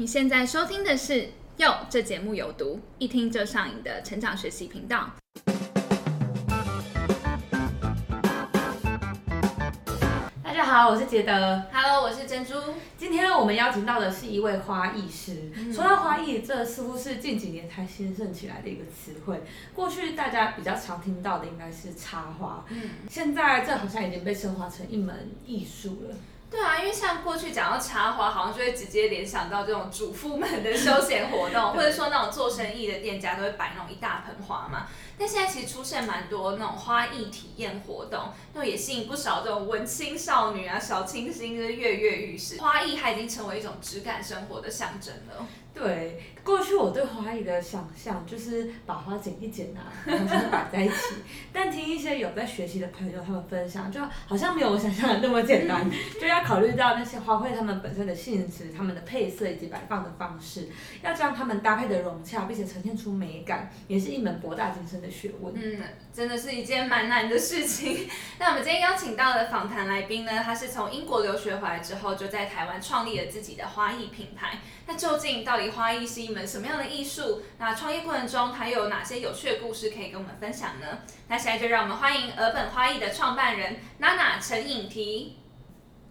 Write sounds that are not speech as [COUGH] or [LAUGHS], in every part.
你现在收听的是《哟》，这节目有毒，一听就上瘾的成长学习频道。大家好，我是杰德。Hello，我是珍珠。今天我们邀请到的是一位花艺师。嗯说到花艺，这似乎是近几年才兴盛起来的一个词汇。过去大家比较常听到的应该是插花，嗯，现在这好像已经被升华成一门艺术了。对啊，因为像过去讲到插花，好像就会直接联想到这种主妇们的休闲活动，或者说那种做生意的店家都会摆那种一大盆花嘛。但现在其实出现蛮多那种花艺体验活动，那也吸引不少这种文青少女啊、小清新，就是跃跃欲试。花艺它已经成为一种质感生活的象征了。对，过去我对花艺的想象就是把花剪一剪啊，然后就摆在一起。但听一些有在学习的朋友他们分享，就好像没有我想象的那么简单，[LAUGHS] 就要考虑到那些花卉它们本身的性质、它们的配色以及摆放的方式，要将它们搭配的融洽，并且呈现出美感，也是一门博大精深的学问。嗯，真的是一件蛮难的事情。[LAUGHS] 那我们今天邀请到的访谈来宾呢，他是从英国留学回来之后，就在台湾创立了自己的花艺品牌。那究竟到底花艺是一门什么样的艺术？那创业过程中，他又有哪些有趣的故事可以跟我们分享呢？那现在就让我们欢迎尔本花艺的创办人娜娜陈颖缇。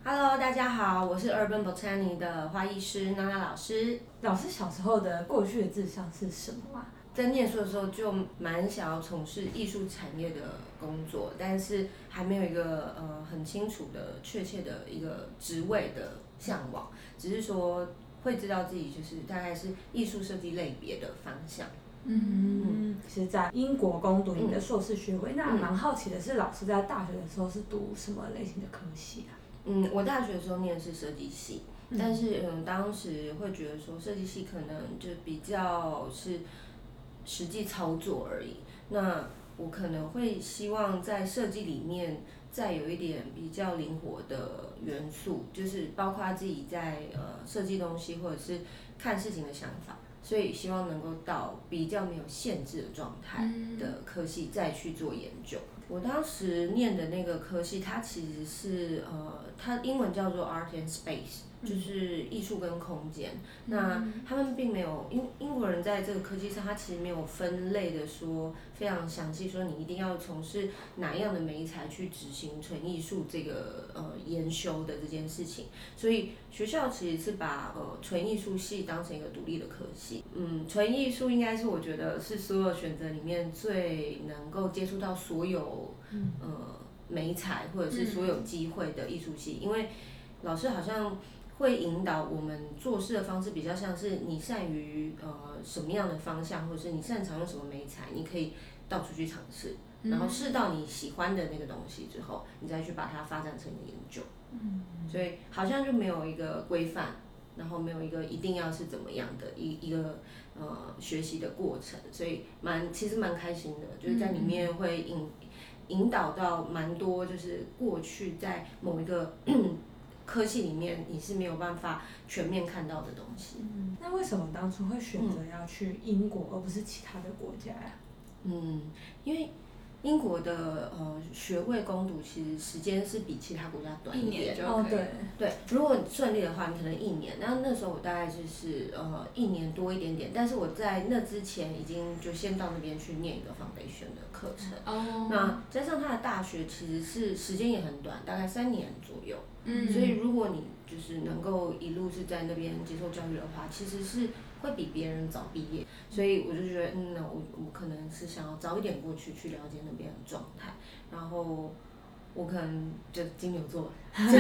Hello，大家好，我是 Urban Botany 的花艺师娜娜老师。老师小时候的过去的志向是什么啊？在念书的时候就蛮想要从事艺术产业的工作，但是还没有一个呃很清楚的确切的一个职位的向往，只是说会知道自己就是大概是艺术设计类别的方向。嗯，是在英国攻读你的硕士学位。那嗯蛮好奇的是，老师在大学的时候是读什么类型的科系啊？嗯，我大学的时候念的是设计系，嗯但是嗯，当时会觉得说设计系可能就比较是实际操作而已。那我可能会希望在设计里面再有一点比较灵活的元素，就是包括自己在呃设计东西或者是看事情的想法，所以希望能够到比较没有限制的状态的科系再去做研究。我当时念的那个科系，它其实是呃，它英文叫做 Art and Space，就是艺术跟空间。那他们并没有英英国人在这个科技上，他其实没有分类的说非常详细，说你一定要从事哪样的媒材去执行纯艺术这个呃研修的这件事情。所以学校其实是把呃纯艺术系当成一个独立的科系。嗯，纯艺术应该是我觉得是所有选择里面最能够接触到所有呃美彩或者是所有机会的艺术系，因为老师好像会引导我们做事的方式比较像是你善于呃什么样的方向，或者是你擅长用什么美材，你可以到处去尝试，然后试到你喜欢的那个东西之后，你再去把它发展成你的研究。嗯，所以好像就没有一个规范，然后没有一个一定要是怎么样的一一个呃学习的过程，所以蛮其实蛮开心的，就是在里面会引引导到蛮多，就是过去在某一个科技里面你是没有办法全面看到的东西。那为什么当初会选择要去英国，而不是其他的国家呀、嗯，因为英国的呃学位攻读其实时间是比其他国家短一一点。哦对，对，如果顺利的话，你可能一年。那那时候我大概就是呃一年多一点点，但是我在那之前已经就先到那边去念一个 foundation 的课程。哦，那加上他的大学其实是时间也很短，大概三年左右。嗯所以如果你就是能够一路是在那边接受教育的话，其实是会比别人早毕业。所以我就觉得，嗯，那我我可能是想要早一点过去去了解那边的状态，然后我可能就金牛座，[LAUGHS] 就同时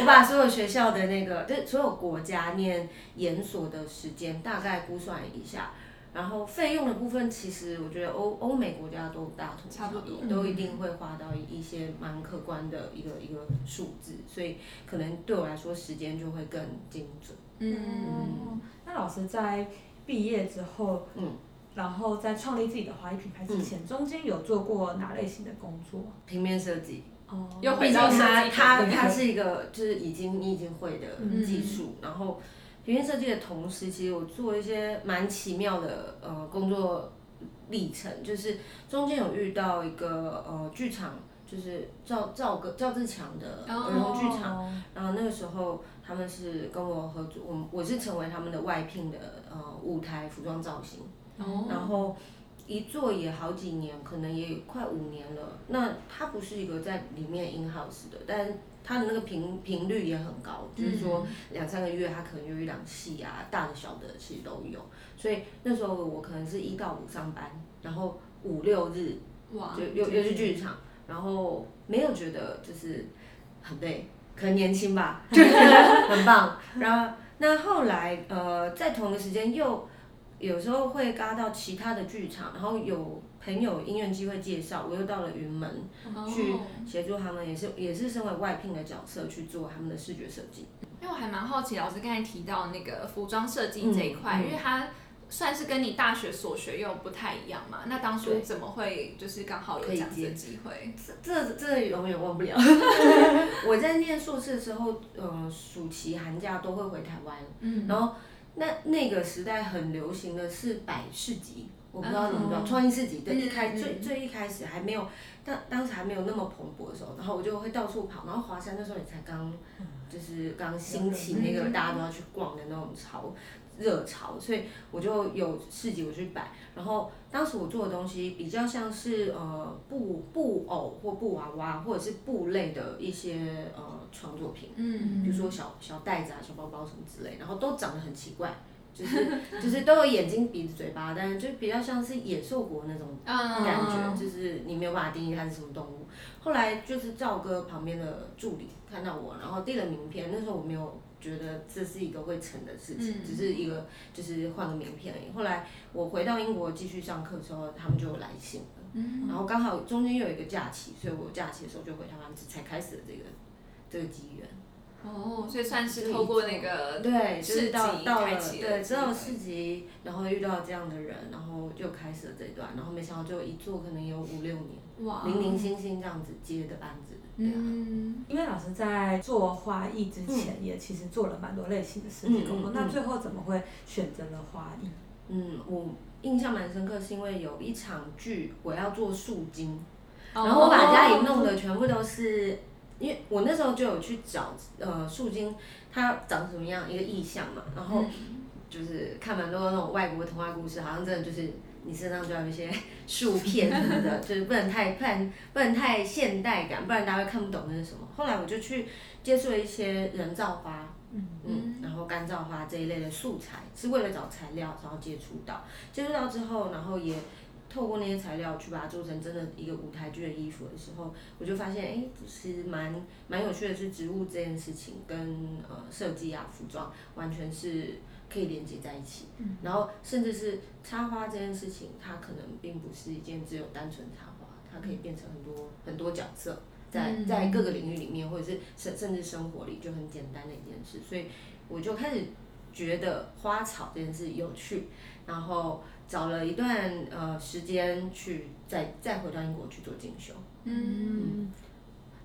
我把所有学校的那个，就是所有国家念研所的时间大概估算一下。然后费用的部分，其实我觉得欧欧美国家都大同差不多都一定会花到一些蛮可观的一个一个数字，所以可能对我来说时间就会更精准。嗯，哦，那老师在毕业之后，嗯，然后在创立自己的华裔品牌之前，中间有做过哪类型的工作？平面设计，哦，又回到设它计它它对对是一个就是已经你已经会的嗯技术，然后平面设计的同时，其实我做一些蛮奇妙的呃工作历程，就是中间有遇到一个呃剧场。就是赵赵个赵自强的哦儿童剧场，然后那个时候他们是跟我合作，我我是成为他们的外聘的呃舞台服装造型，哦然后一做也好几年，可能也快五年了。那它不是一个在里面 in house 的，但它的那个频频率也很高，就是说两三个月它可能有一两戏啊，大的小的其实都有。所以那时候我可能是一到五上班，然后五六日哇就又又去剧场，然后没有觉得就是很累，可能年轻吧，就觉得很棒。然后那后来呃，在同一个时间又有时候会嘎到其他的剧场，然后有朋友因缘机会介绍，我又到了云门去哦协助他们，也是也是身为外聘的角色去做他们的视觉设计。因为我还蛮好奇，老师刚才提到那个服装设计这一块，嗯嗯因为它算是跟你大学所学又不太一样嘛。那当初怎么会就是刚好有这样子的机会？这这这永远忘不了。[LAUGHS] 我在念硕士的时候，呃，暑期寒假都会回台湾，嗯然后那那个时代很流行的是摆市集，我不知道你们知道嗯。创意市集，对，开嗯最最一开始还没有，当当时还没有那么蓬勃的时候，然后我就会到处跑，然后华山那时候也才刚，就是刚兴起那个嗯大家都要去逛的那种潮。热潮，所以我就有市集我去摆，然后当时我做的东西比较像是呃布布偶或布娃娃或者是布类的一些呃创作品，嗯。比如说小小袋子啊、小包包什么之类，然后都长得很奇怪，就是就是都有眼睛、鼻子、嘴巴，但是就比较像是野兽国那种嗯感觉，就是你没有办法定义它是什么动物。后来就是赵哥旁边的助理看到我，然后递了名片，那时候我没有觉得这是一个会成的事情，嗯只是一个就是换个名片而已。后来我回到英国继续上课的时候，他们就有来信了，嗯然后刚好中间又有一个假期，所以我假期的时候就回台湾，才开始了这个这个机缘。哦，所以算是透过那个对，就是到到了对，机会知道市集，然后遇到这样的人，然后就开始了这段，然后没想到就一做可能有五六年，哇，零零星星这样子接的案子，对啊，嗯因为老师在做花艺之前，也其实做了蛮多类型的设计工作。那最后怎么会选择了花艺？嗯，我印象蛮深刻，是因为有一场剧我要做树精，哦然后我把家里 [LAUGHS] 弄的全部都是，因为我那时候就有去找呃树精它长什么样一个意象嘛，然后就是看蛮多那种外国童话故事，好像真的就是你身上就要有一些树片什么的，[LAUGHS] 就是不能太不然不能太现代感，不然大家会看不懂那是什么。后来我就去接触了一些人造花，嗯。嗯，然后干燥花这一类的素材，是为了找材料，然后接触到，接触到之后，然后也透过那些材料去把它做成真的一个舞台剧的衣服的时候，我就发现，哎，其实蛮蛮有趣的是，植物这件事情跟呃设计啊、服装完全是可以连接在一起。嗯然后甚至是插花这件事情，它可能并不是一件只有单纯插花，它可以变成很多很多角色。在嗯在各个领域里面，或者是甚甚至生活里就很简单的一件事，所以我就开始觉得花草这件事有趣，然后找了一段呃时间去再再回到英国去做进修。嗯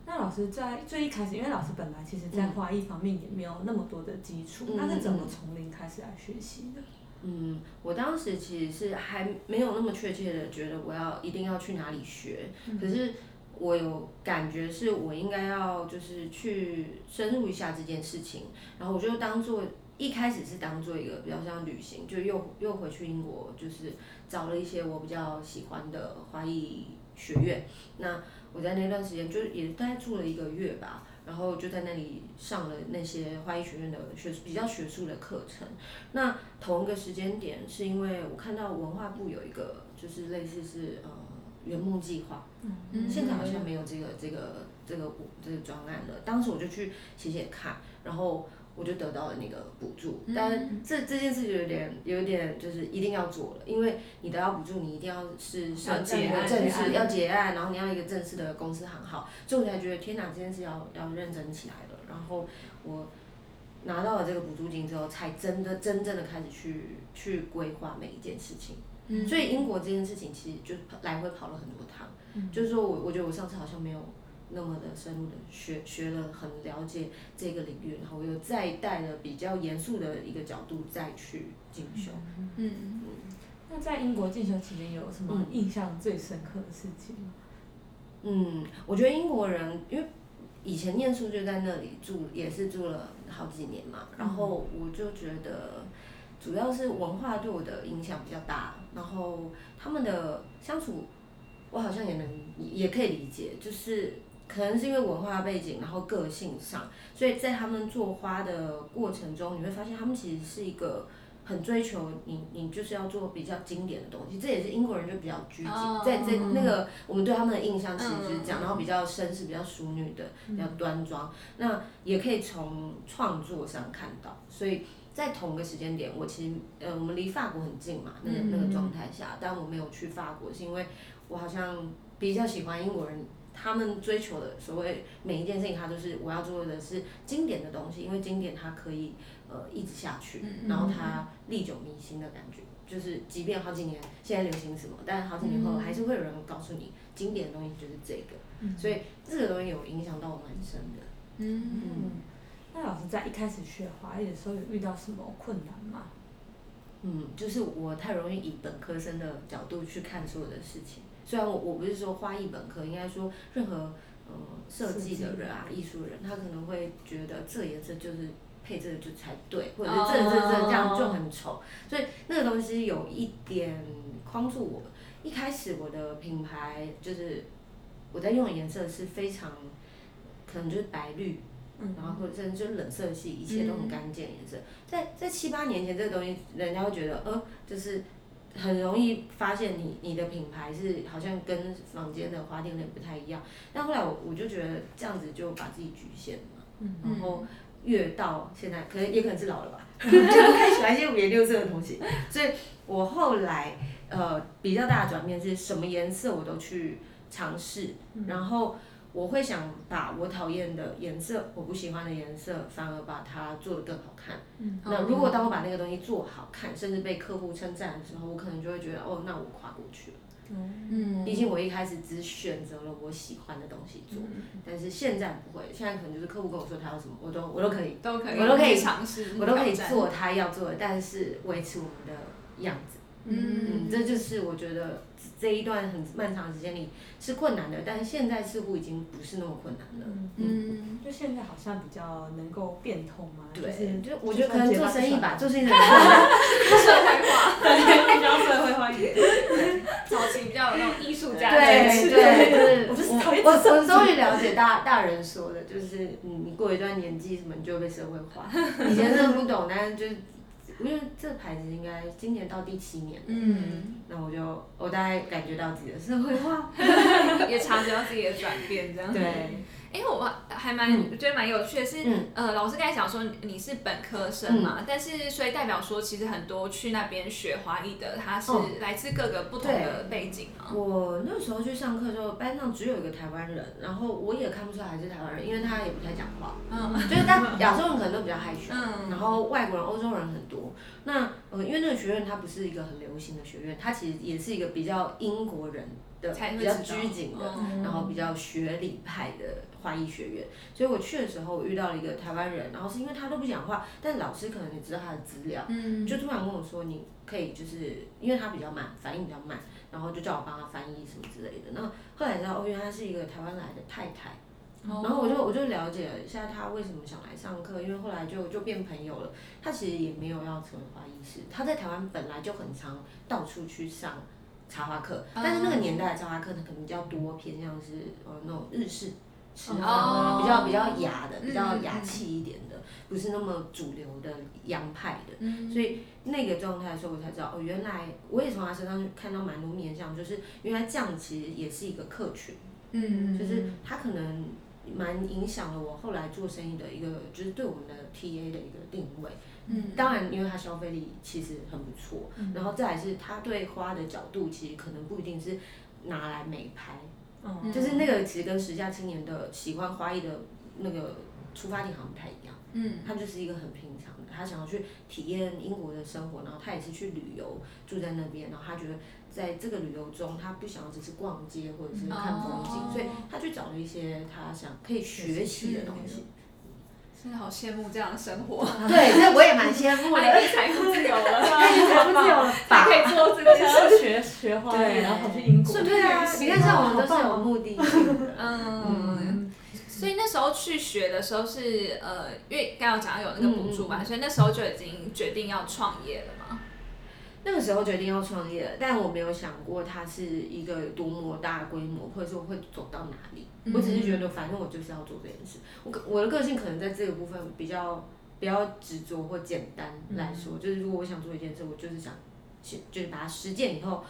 那老师在最一开始，因为老师本来其实在花艺方面也没有那么多的基础，嗯那是怎么从零开始来学习的？嗯，我当时其实是还没有那么确切的觉得我要一定要去哪里学，可是我有感觉是我应该要就是去深入一下这件事情，然后我就当做一开始是当做一个比较像旅行，就又又回去英国，就是找了一些我比较喜欢的花艺学院。那我在那段时间就也大概住了一个月吧，然后就在那里上了那些花艺学院的学比较学术的课程。那同一个时间点，是因为我看到文化部有一个就是类似是呃圆梦计划，嗯现在好像没有这个这个这个这个专案了。当时我就去写写看，然后我就得到了那个补助。嗯但这这件事就有点有点就是一定要做了，因为你得到补助，你一定要是申请一个正式要结案，然后你要一个正式的公司行号，所以我才觉得天哪，这件事要要认真起来了。然后我。拿到了这个补助金之后，才真的真正的开始去去规划每一件事情。嗯所以英国这件事情其实就跑来回跑了很多趟，嗯就是说我我觉得我上次好像没有那么的深入的学学了很了解这个领域，然后我又再带了比较严肃的一个角度再去进修。嗯那在英国进修期间有什么印象最深刻的事情吗？嗯，我觉得英国人因为以前念书就在那里住，也是住了好几年嘛，然后我就觉得主要是文化对我的影响比较大，然后他们的相处，我好像也能也可以理解，就是可能是因为文化背景，然后个性上，所以在他们做花的过程中，你会发现他们其实是一个。很追求你，你就是要做比较经典的东西，这也是英国人就比较拘谨，在在那个我们对他们的印象其实是这样，然后比较绅士、比较淑女的，比较端庄。那也可以从创作上看到，所以在同个时间点，我其实呃我们离法国很近嘛，那个那个状态下，但我没有去法国，是因为我好像比较喜欢英国人，他们追求的所谓每一件事情，他都是我要做的是经典的东西，因为经典它可以。呃，一直下去，然后它历久弥新的感觉，就是即便好几年现在流行什么，但是好几年后还是会有人告诉你经典的东西就是这个，所以这个东西有影响到我蛮深的。嗯，那老师在一开始学华语的时候有遇到什么困难吗？嗯，就是我太容易以本科生的角度去看所有的事情，虽然我我不是说花艺本科，应该说任何呃设计的人啊、艺术人，他可能会觉得这颜色就是。配这个就才对，或者是这这这这样就很丑，所以那个东西有一点框住我。一开始我的品牌就是我在用的颜色是非常可能就是白绿，然后或者甚至就冷色系，一切都很干净颜色。在在七八年前，这个东西人家会觉得，呃，就是很容易发现你你的品牌是好像跟房间的花店那不太一样。但后来我我就觉得这样子就把自己局限了，然后。越到现在，可能也可能是老了吧，[LAUGHS] 就不太喜欢一些五颜六色的东西。所以我后来呃比较大的转变是什么颜色我都去尝试，然后我会想把我讨厌的颜色、我不喜欢的颜色，反而把它做得更好看。那如果当我把那个东西做好看，甚至被客户称赞的时候，我可能就会觉得哦，那我跨过去了。嗯，毕竟我一开始只选择了我喜欢的东西做，但是现在不会，现在可能就是客户跟我说他要什么，我都我都可以，都可以，我都可以尝试，我都可以做他要做的，但是维持我们的样子。嗯，这就是我觉得这一段很漫长的时间里是困难的，但是现在似乎已经不是那么困难了。嗯，就现在好像比较能够变通嘛。对，就我觉得可能做生意吧，做生意社会化，对，比较社会化一点。早期比较有那种艺术家对对，就是我我我终于了解大大人说的，就是你你过一段年纪什么你就被社会化，以前真的不懂，但是就。因为这牌子应该今年到第七年，嗯，那我就我大概感觉到自己的社会化，[LAUGHS] 也察觉到自己的转变，这样。对。因为我还蛮觉得蛮有趣的，是呃，老师刚才讲说你是本科生嘛，但是所以代表说其实很多去那边学华裔的，他是来自各个不同的背景嘛。我那时候去上课的时候，班上只有一个台湾人，然后我也看不出来是台湾人，因为他也不太讲话，嗯，就是但亚洲人可能都比较害羞，嗯，然后外国人、欧洲人很多。那呃，因为那个学院它不是一个很流行的学院，它其实也是一个比较英国人的。比较拘谨的，然后比较学理派的花艺学院，所以我去的时候，我遇到了一个台湾人，然后是因为他都不讲话，但老师可能也知道他的资料，就突然跟我说，你可以就是因为他比较慢，反应比较慢，然后就叫我帮他翻译什么之类的。那后来知道，哦，原来他是一个台湾来的太太，然后我就我就了解了一下他为什么想来上课，因为后来就就变朋友了。他其实也没有要成为花艺师，他在台湾本来就很常到处去上。插花课，但是那个年代的插花课，它可能比较多偏向是呃那种日式吃法啊，比较比较雅的，比较雅气一点的，不是那么主流的洋派的。所以那个状态的时候，我才知道哦，原来我也从他身上看到蛮多面相，就是原来这样其实也是一个客群，嗯，就是他可能蛮影响了我后来做生意的一个，就是对我们的 TA 的一个定位。嗯，当然，因为他消费力其实很不错，然后再来是他对花的角度，其实可能不一定是拿来美拍，嗯，就是那个其实跟时下青年的喜欢花艺的那个出发点好像不太一样，嗯，他就是一个很平常的，他想要去体验英国的生活，然后他也是去旅游住在那边，然后他觉得在这个旅游中，他不想要只是逛街或者是看风景，所以他去找了一些他想可以学习的东西。真的好羡慕这样的生活。[LAUGHS] 对，那我也蛮羡慕的。财富自由了，[LAUGHS] 财富自由 [LAUGHS] 了吧可以做这个想要学学花艺，对然后跑去英国。对啊，你看像我们都是有目的性的。嗯。嗯，所以那时候去学的时候是呃，因为刚刚有讲到有那个补助嘛，所以那时候就已经决定要创业了嘛。那个时候决定要创业了，但我没有想过它是一个多么大规模，或者说会走到哪里。我只是觉得，反正我就是要做这件事。我个我的个性可能在这个部分比较比较执着或简单来说，就是如果我想做一件事，我就是想去就是把它实践以后，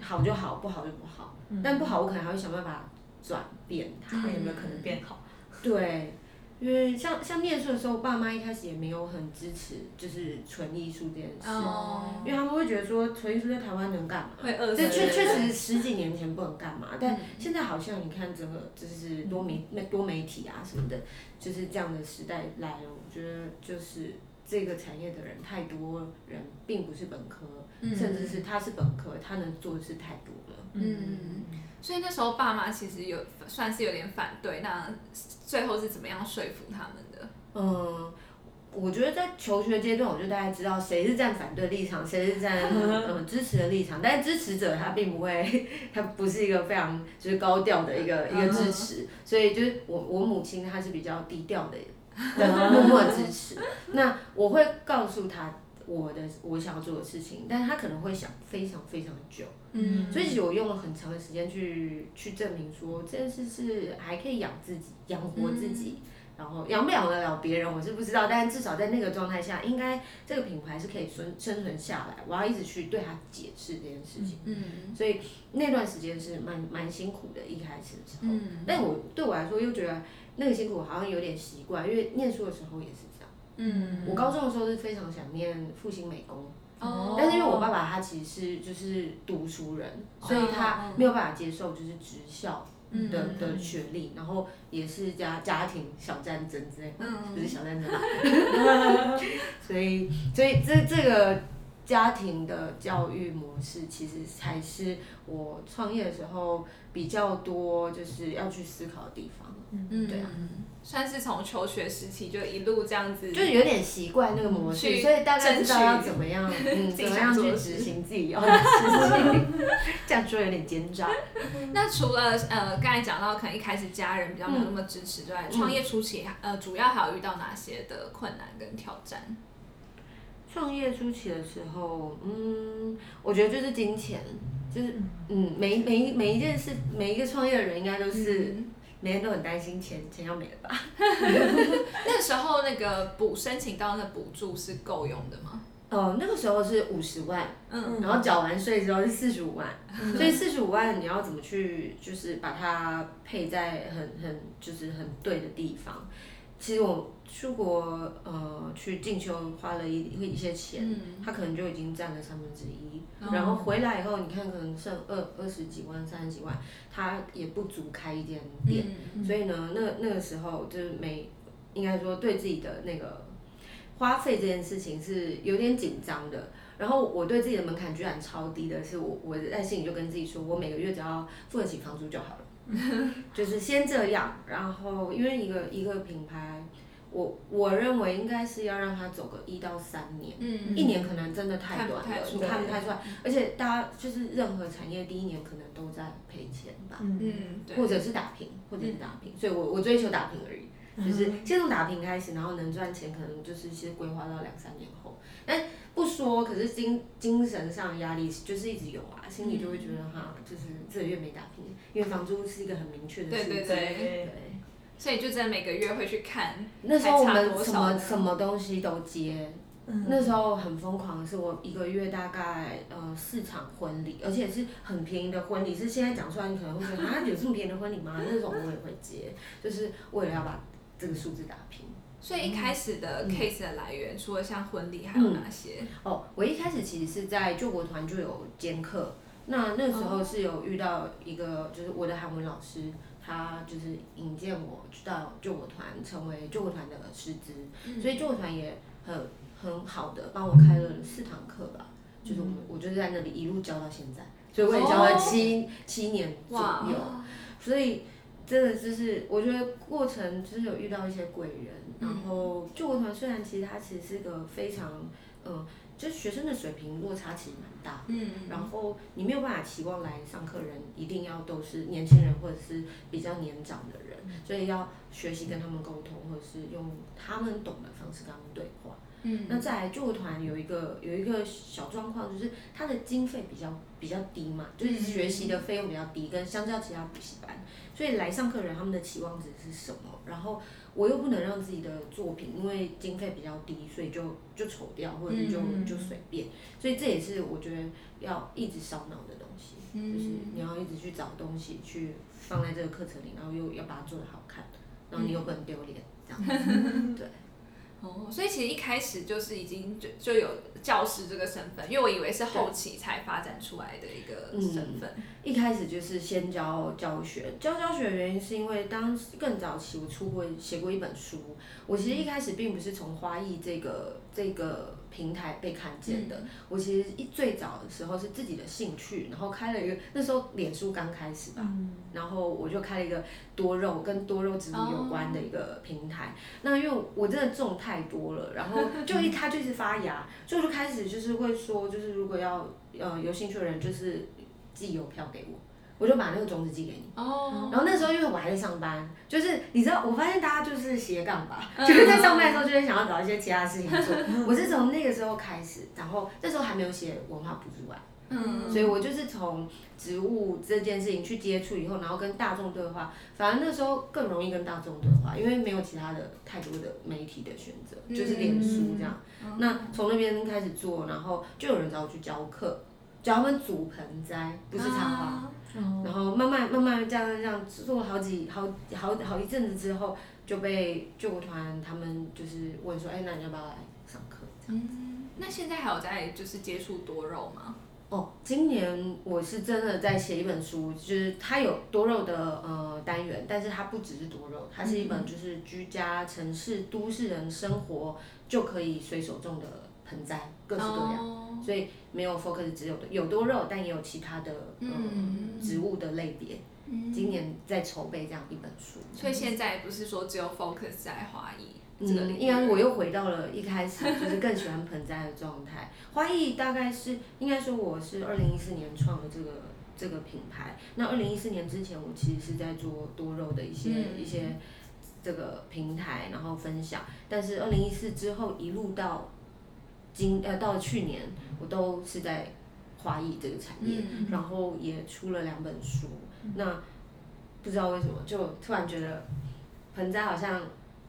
好就好，不好就不好。但不好，我可能还会想办法转变它。看有没有可能变好。对，因为像像念书的时候，爸妈一开始也没有很支持，就是纯艺术这件事，哦。因为他们会觉得说纯艺术在台湾能干嘛？会饿死这确确实十几年前不能干嘛，[LAUGHS] 但嗯。现在好像你看整个就是多媒那多媒体啊什么的，就是这样的时代来了，我觉得就是这个产业的人太多人并不是本科，甚至是他是本科，他能做的事太多了。嗯，所以那时候爸妈其实有算是有点反对，那最后是怎么样说服他们的？嗯，我觉得在求学阶段，我就大概知道谁是站反对立场，谁是站嗯 [LAUGHS] 支持的立场。但是支持者他并不会，[LAUGHS] 他不是一个非常就是高调的一个一个支持，所以就是我我母亲她是比较低调的，的默默支持。那我会告诉他我的我想要做的事情，但是他可能会想非常非常久。嗯所以其实我用了很长的时间去去证明说这件事是还可以养自己、养活自己，然后养不养得了别人我是不知道，但至少在那个状态下，应该这个品牌是可以生生存下来。我要一直去对他解释这件事情，嗯所以那段时间是蛮蛮辛苦的，一开始的时候。嗯但我对我来说又觉得那个辛苦好像有点习惯，因为念书的时候也是这样。嗯我高中的时候是非常想念复兴美工。哦。但是因为我爸爸他其实是就是读书人，所以他没有办法接受就是职校嗯的的学历，然后也是家家庭小战争之类的，嗯不是小战争吧，[LAUGHS] 所以所以这这个家庭的教育模式其实才是我创业的时候比较多就是要去思考的地方，嗯对啊，算是从求学时期就一路这样子，就是有点习惯那个模式，所以大概知道要怎么样，嗯，怎么样去执行自己要的事情，[LAUGHS] 这样说有点奸诈。那除了呃刚才讲到可能一开始家人比较没有那么支持之外，创业初期呃主要还有遇到哪些的困难跟挑战？创业初期的时候，嗯，我觉得就是金钱，就是嗯，每每一每一件事，每一个创业的人应该都是、嗯每天都很担心钱，钱要没了吧？[LAUGHS] 那时候那个补申请到那补助是够用的吗？哦，那个时候是五十万，嗯然后缴完税之后是四十五万，所以四十五万你要怎么去，就是把它配在很很就是很对的地方。其实我出国呃去进修花了一一些钱，嗯。它可能就已经占了三分之一，哦。然后回来以后，你看可能剩二二十几万、三十几万，他也不足开一间店，嗯所以呢，那那个时候就是每应该说对自己的那个花费这件事情是有点紧张的。然后我对自己的门槛居然超低的，是我我在心里就跟自己说，我每个月只要付得起房租就好了，[LAUGHS] 就是先这样。然后因为一个一个品牌，我我认为应该是要让他走个一到三年。嗯一年可能真的太短了，看不太出你看不太出来，而且大家就是任何产业第一年可能都在赔钱吧，嗯。嗯对，或者是打平，或者是打平，所以我我追求打平而已，就是嗯先从打平开始，然后能赚钱，可能就是先规划到两三年后。但不说，可是精精神上压力就是一直有啊，心里就会觉得哈，就是这个月没打平，因为房租是一个很明确的对对数字，对，对。所以就真的每个月会去看，那时候我们什么什么东西都接，那时候很疯狂，是我一个月大概呃四场婚礼，而且是很便宜的婚礼，是现在讲出来你可能会觉得啊有这么便宜的婚礼吗？那种我也会接，就是为了要把这个数字打平。所以一开始嗯。的 case 的来源，除了像婚礼，还有哪些？哦，我一开始其实是在救国团就有兼课，那那时候是有遇到一个就是我的韩文老师，他就是引荐我到救国团成为救国团的师资，所以救国团也很很好的帮我开了四堂课吧，就是我们我就是在那里一路教到现在，所以我也教了七、七年左右，所以真的就是我觉得过程就是有遇到一些贵人，然后救国团虽然其实它其实是个非常嗯就是学生的水平落差其实蛮大。嗯，然后你没有办法期望来上课人一定要都是年轻人或者是比较年长的人，所以要学习跟他们沟通，或者是用他们懂的方式跟他们对话。嗯，那在救国团有一个有一个小状况，就是它的经费比较比较低嘛，就是学习的费用比较低，跟相较其他补习班，所以来上课人他们的期望值是什么？然后我又不能让自己的作品因为经费比较低，所以就就丑掉，或者是就嗯就随便，所以这也是我觉得要一直烧脑的东西，就是嗯你要一直去找东西去放在这个课程里，然后又要把它做得好看，然后你又不能丢脸，这样。子，[LAUGHS] 对。哦，所以其实一开始就是已经就就有教师这个身份，因为我以为是后期才发展出来的一个身份。一开始就是先教教学，教教学的原因是因为当更早期我出过写过一本书，我其实一开始并不是从花艺这个这个平台被看见的，我其实一最早的时候是自己的兴趣，然后开了一个那时候脸书刚开始吧，然后我就开了一个多肉跟多肉植物有关的一个平台。那因为我真的种太多了，然后就一它就是发芽，所以我就开始就是会说，就是如果要呃有兴趣的人，就是寄邮票给我。我就把那个种子寄给你，哦，然后那时候因为我还在上班，就是你知道，我发现大家就是斜杠吧，就是在上班的时候就会想要找一些其他事情做。我是从那个时候开始，然后那时候还没有写文化补助案，嗯，所以我就是从植物这件事情去接触以后，然后跟大众对话，反而那时候更容易跟大众对话，因为没有其他的太多的媒体的选择，就是脸书这样。那从那边开始做，然后就有人找我去教课，教他们组盆栽，不是插花。啊然后慢慢慢慢这样这样做了好几好好好一阵子之后，就被救国团他们就是问说，哎，那你要不要来上课？嗯，那现在还有在就是接触多肉吗？哦，今年我是真的在写一本书，就是它有多肉的呃单元，但是它不只是多肉，它是一本就是居家城市都市人生活就可以随手种的盆栽，各式各样。哦所以没有 focus 只有的有多肉，但也有其他的植物的类别。今年在筹备这样一本书。所以现在不是说只有 focus 在花艺这个嗯，域，应该我又回到了一开始就是更喜欢盆栽的状态。花艺大概是应该说我是二零一四年创的这个这个品牌。那二零一四年之前，我其实是在做多肉的一些、嗯一些这个平台，然后分享。但是二零一四之后一路到今呃到去年，我都是在华裔这个产业，嗯然后也出了两本书。那不知道为什么，就突然觉得盆栽好像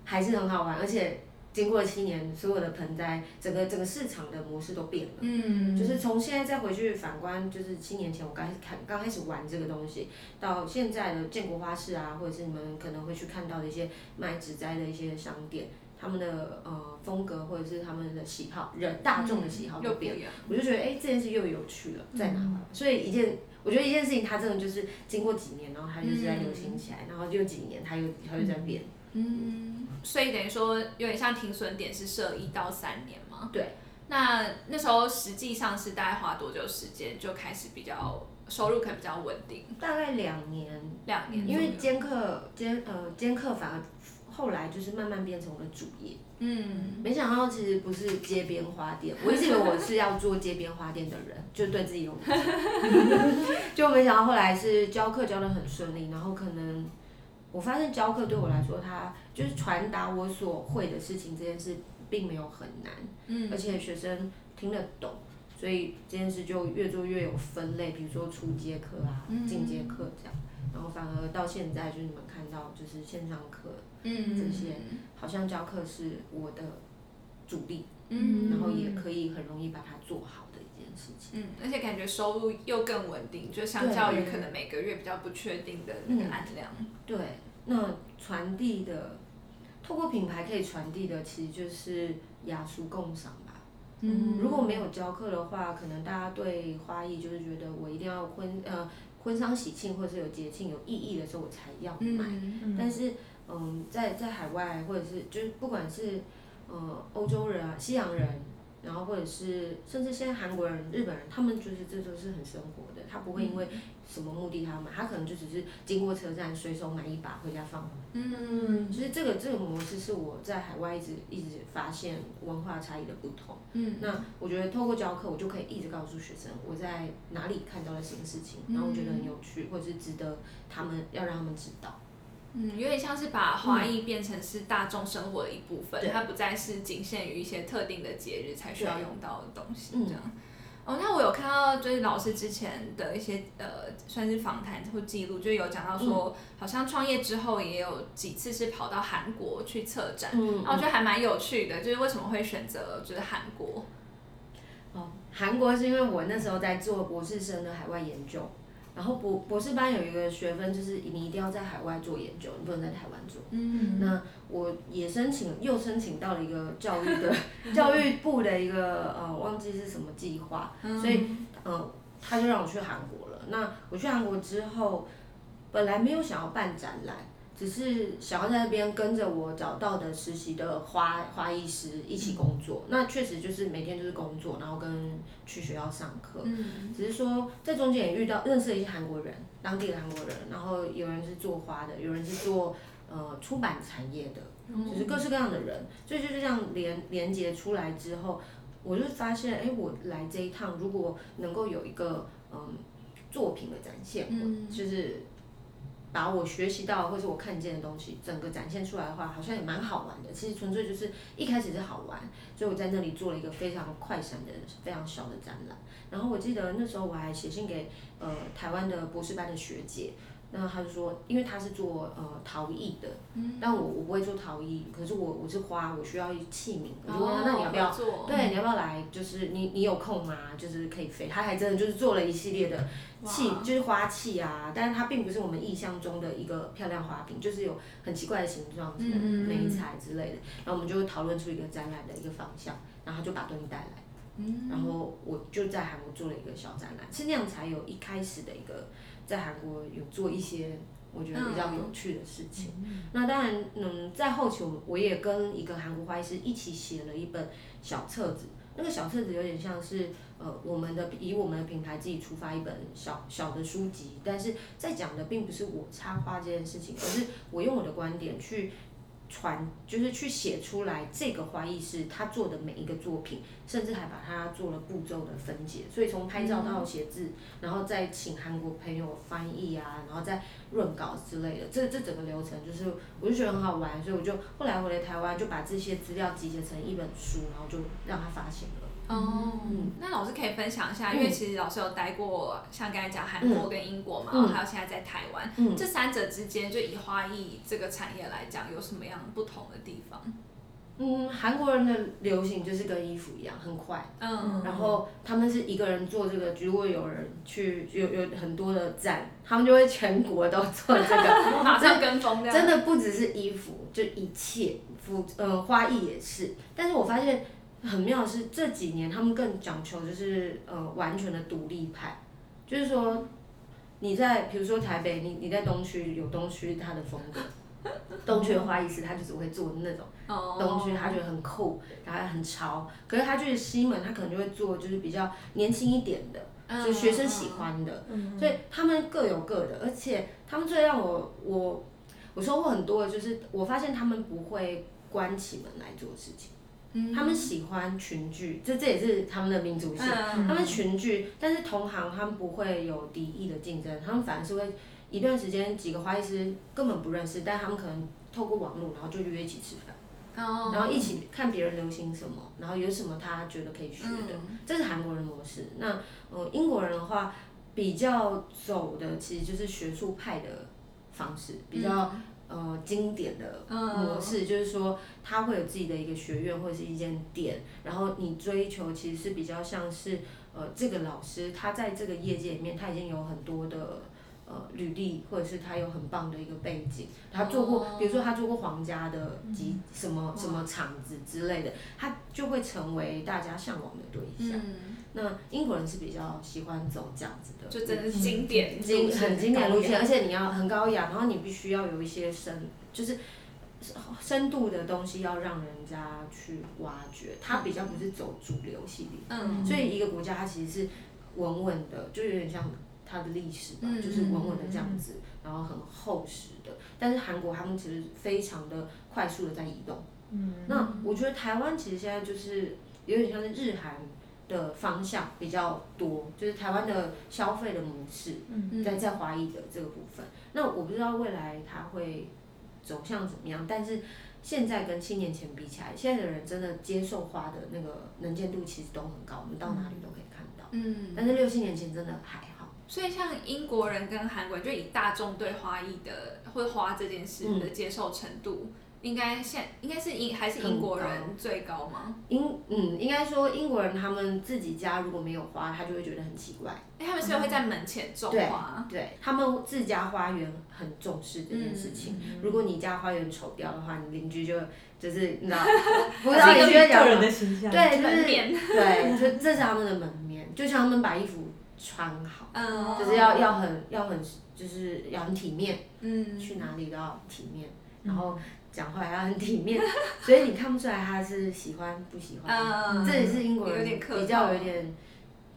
还是很好玩，而且经过七年，所有的盆栽整个整个市场的模式都变了。嗯，就是从现在再回去反观，就是七年前我刚开始看刚开始玩这个东西，到现在的建国花市啊，或者是你们可能会去看到的一些卖植栽的一些商店，他们的呃风格或者是他们的喜好，人大众的喜好都变了。又不一样，我就觉得，哎、这件事又有趣了，在哪？嗯所以一件，我觉得一件事情，它真的就是经过几年，然后它就是在流行起来，然后又几年，它又它又在变。嗯，所以等于说有点像停损点是设一到三年吗？对。那那时候实际上是大概花多久时间就开始比较收入可能比较稳定？大概两年，两年，因为兼课兼呃兼课反而后来就是慢慢变成我的主业。嗯。没想到其实不是街边花店，我一直以为我是要做街边花店的人，就对自己有 [LAUGHS] 就没想到后来是教课教的很顺利，然后可能我发现教课对我来说，它就是传达我所会的事情这件事并没有很难，嗯。而且学生听得懂，所以这件事就越做越有分类，比如说初阶课啊、嗯进。阶课这样，然后反而到现在就是你们看到就是线上课，嗯这些好像教课是我的主力。嗯然后也可以很容易把它做好的一件事情。嗯，而且感觉收入又更稳定，就相较于可能每个月比较不确定的那个案量。对，那传递的，透过品牌可以传递的，其实就是雅俗共赏吧。嗯如果没有教课的话，可能大家对花艺就是觉得我一定要婚呃婚丧喜庆或者是有节庆有意义的时候我才要买。嗯但是嗯，在在海外或者是就是不管是呃欧洲人啊、西洋人，然后或者是甚至现在韩国人、日本人，他们就是这都是很生活的，他不会因为什么目的他买，他可能就只是经过车站随手买一把回家放。嗯就是这个这个模式是我在海外一直一直发现文化差异的不同。嗯那我觉得透过教课，我就可以一直告诉学生我在哪里看到了新事情，然后我觉得很有趣，或者是值得他们要让他们知道。嗯，有点像是把华裔变成是大众生活的一部分，对它不再是仅限于一些特定的节日才需要用到的东西，嗯这样。哦，那我有看到就是老师之前的一些呃，算是访谈或记录，就有讲到说，好像创业之后也有几次是跑到韩国去策展，嗯那我觉得还蛮有趣的，就是为什么会选择就是韩国？哦，韩国是因为我那时候在做博士生的海外研究，然后博博士班有一个学分，就是你一定要在海外做研究，你不能在台湾做。嗯那我也申请，又申请到了一个教育的 [LAUGHS] 教育部的一个呃，忘记是什么计划，所以嗯，他就让我去韩国了。那我去韩国之后，本来没有想要办展览，只是想要在那边跟着我找到的实习的花花艺师一起工作。那确实就是每天就是工作，然后跟去学校上课。嗯。只是说在中间也遇到认识了一些韩国人，当地的韩国人，然后有人是做花的，有人是做呃出版产业的，就是各式各样的人，所以就是这样连连接出来之后，我就发现，哎，我来这一趟如果能够有一个嗯作品的展现，嗯。就是把我学习到或是我看见的东西整个展现出来的话，好像也蛮好玩的。其实纯粹就是一开始是好玩，所以我在那里做了一个非常快闪的、非常小的展览。然后我记得那时候我还写信给呃台湾的博士班的学姐，那他就说，因为他是做呃陶艺的，但我我不会做陶艺，可是我我是花，我需要器皿，我就问他，那你要不要？对，你要不要来？就是你你有空吗？就是可以飞。他还真的就是做了一系列的器，就是花器啊，但是它并不是我们意象中的一个漂亮花瓶，就是有很奇怪的形状，嗯美彩之类的。然后我们就讨论出一个展览的一个方向，然后他就把东西带来。嗯然后我就在韩国做了一个小展览，是那样才有一开始的一个在韩国有做一些我觉得比较有趣的事情。那当然，嗯，在后期我我也跟一个韩国花艺师一起写了一本小册子，那个小册子有点像是呃我们的以我们的品牌自己出发一本小小的书籍，但是在讲的并不是我插花这件事情，而是我用我的观点去。传就是去写出来这个花艺师他做的每一个作品，甚至还把它做了步骤的分解，所以从拍照到写字，然后再请韩国朋友翻译啊，然后再润稿之类的，这这整个流程就是我就觉得很好玩，所以我就后来回来台湾就把这些资料集结成一本书，然后就让他发行了。哦，嗯那老师可以分享一下，嗯因为其实老师有待过，像刚才讲韩国跟英国嘛，嗯然后还有现在在台湾，嗯这三者之间，就以花艺这个产业来讲，有什么样不同的地方？嗯，韩国人的流行就是跟衣服一样，很快。嗯然后他们是一个人做这个，如果有人去有有很多的赞，他们就会全国都做这个。[LAUGHS] 马上跟风。真的不只是衣服，就一切服呃花艺也是。但是我发现很妙的是这几年他们更讲求就是呃完全的独立派，就是说你在比如说台北，你你在东区有东区它的风格。[LAUGHS] 东区的花艺师，他就只会做那种哦东区，他觉得很酷，然后很潮。可是他去西门，他可能就会做就是比较年轻一点的，嗯就是学生喜欢的。所以他们各有各的，而且他们最让我我我收获很多的就是，我发现他们不会关起门来做事情，嗯。他们喜欢群聚，这这也是他们的民族性。嗯。他们群聚，但是同行他们不会有敌意的竞争，他们反而是会一段时间几个花艺师根本不认识，但他们可能透过网络，然后就约一起吃饭，哦。然后一起看别人流行什么，然后有什么他觉得可以学的，嗯这是韩国人模式。那呃英国人的话，比较走的其实就是学术派的方式，比较、呃经典的模式，就是说他会有自己的一个学院或者是一间店，然后你追求其实是比较像是呃这个老师他在这个业界里面他已经有很多的。呃，履历或者是他有很棒的一个背景，他做过，比如说他做过皇家的几什么什么厂子之类的，他就会成为大家向往的对象。嗯，那英国人是比较喜欢走这样子的，就真的是经典经很经典路线，而且你要很高雅，然后你必须要有一些深，就是深度的东西要让人家去挖掘，它比较不是走主流系列。嗯，所以一个国家它其实是稳稳的，就有点像它的历史吧，嗯就是稳稳的这样子，然后很厚实的。但是韩国他们其实非常的快速的在移动。嗯，那我觉得台湾其实现在就是有点像是日韩的方向比较多，就是台湾的消费的模式，嗯在在华裔的这个部分。那我不知道未来它会走向怎么样，但是现在跟七年前比起来，现在的人真的接受花的那个能见度其实都很高，我们到哪里都可以看到。嗯，但是六七年前真的还好。所以像英国人跟韩国人，就以大众对花艺的会花这件事的接受程度，应该现应该是英还是英国人最高吗？英嗯，应该说英国人他们自己家如果没有花，他就会觉得很奇怪。哎，他们是不是会在门前种花，对他们自家花园很重视这件事情。如果你家花园丑掉的话，你邻居就就是你知道，[LAUGHS] 不知道你觉得个人的形象，对，就是面对，就这是他们的门面，就像他们把衣服穿好，嗯，就是要要很要很就是要很体面，嗯，去哪里都要体面，然后讲话也要很体面，[LAUGHS] 所以你看不出来他是喜欢不喜欢。嗯，这也是英国人比较有点，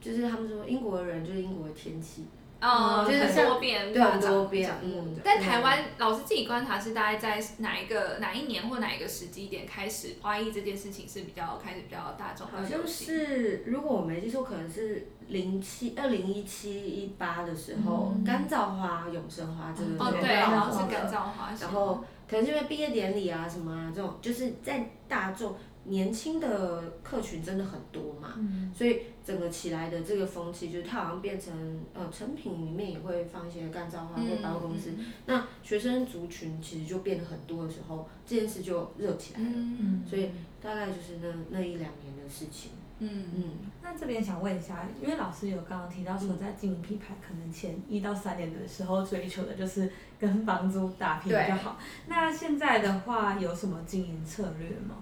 就是他们说英国人就是英国的天气，哦，很就是很多变，对很多变嗯但台湾老师自己观察是大概在哪一个哪一年或哪一个时机点开始，花艺这件事情是比较开始比较大众好像。是如果我没记错，可能是零七二零一七一八的时候，嗯。干燥花、永生花这个哦，对，这个然后是干燥花系，然后可能是因为毕业典礼啊什么啊这种，就是在大众年轻的客群真的很多嘛，嗯。所以整个起来的这个风气，就是它好像变成呃成品里面也会放一些干燥花，或百货公司。嗯那学生族群其实就变得很多的时候，这件事就热起来了。嗯。所以大概就是那那一两年的事情。嗯嗯，那这边想问一下，因为老师有刚刚提到说，在经营品牌可能前一到三年的时候，追求的就是跟房租打拼比较好。那现在的话，有什么经营策略吗？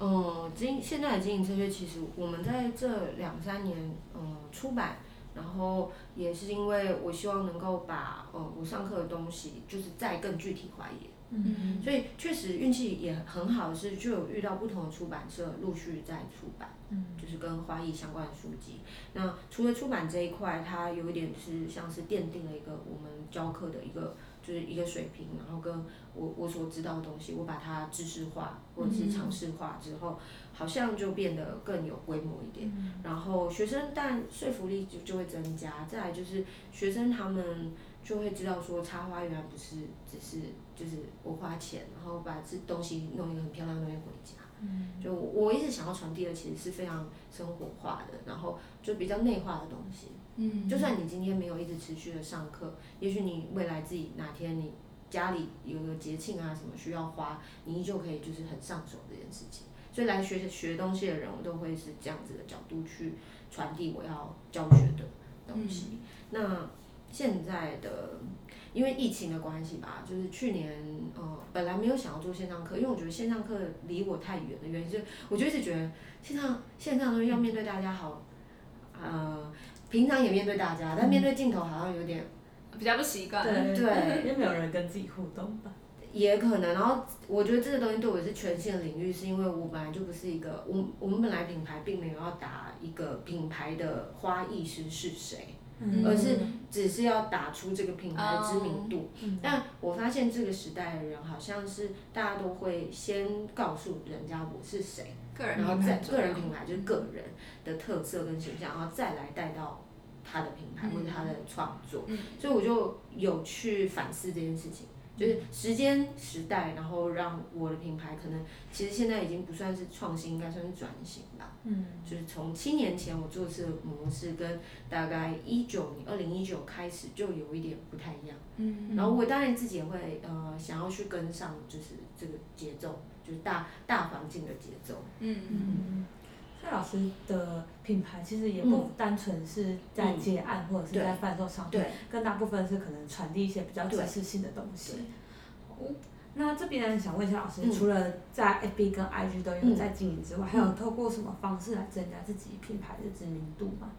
嗯，经现在的经营策略，其实我们在这两三年，嗯，出版，然后也是因为我希望能够把呃我上课的东西，就是再更具体化一点。嗯所以确实运气也很好，是就有遇到不同的出版社陆续在出版，嗯就是跟花艺相关的书籍。那除了出版这一块，它有一点是像是奠定了一个我们教课的一个就是一个水平，然后跟我我所知道的东西，我把它知识化或者是尝试化之后，好像就变得更有规模一点。然后学生但说服力就就会增加，再来就是学生他们就会知道说插花原来不是只是就是我花钱，然后把这东西弄一个很漂亮的东西回家。嗯就我我一直想要传递的其实是非常生活化的，然后就比较内化的东西。嗯就算你今天没有一直持续的上课，也许你未来自己哪天你家里有个节庆啊什么需要花，你依旧可以就是很上手这件事情。所以来学学东西的人，我都会是这样子的角度去传递我要教学的东西。那现在的因为疫情的关系吧，就是去年呃本来没有想要做线上课，因为我觉得线上课离我太远的原因是，我就一直觉得线上线上的东西要面对大家好，呃平常也面对大家，但面对镜头好像有点比较不习惯。对对因为没有人跟自己互动吧。也可能，然后我觉得这个东西对我是全新的领域，是因为我本来就不是一个，我我们本来品牌并没有要打一个品牌的花艺师是谁，嗯。而是只是要打出这个品牌的知名度。嗯。但我发现这个时代的人好像是大家都会先告诉人家我是谁，个人然后再个人品牌就是个人的特色跟形象，然后再来带到他的品牌嗯或者他的创作。嗯。所以我就有去反思这件事情，就是时间时代，然后让我的品牌可能其实现在已经不算是创新，应该算是转型吧。嗯就是从七年前我做这个模式，跟大概一九年二零一九开始就有一点不太一样。嗯然后我当然自己也会呃想要去跟上，就是这个节奏，就是大大环境的节奏。嗯嗯，所以老师的品牌其实也不单纯是在接案或者是在贩售商品，对，更大部分是可能传递一些比较知识性的东西。哦，那这边想问一下老师，嗯除了在 FB 跟 IG 都有嗯在经营之外，还有透过什么方式来增加自己品牌的知名度吗？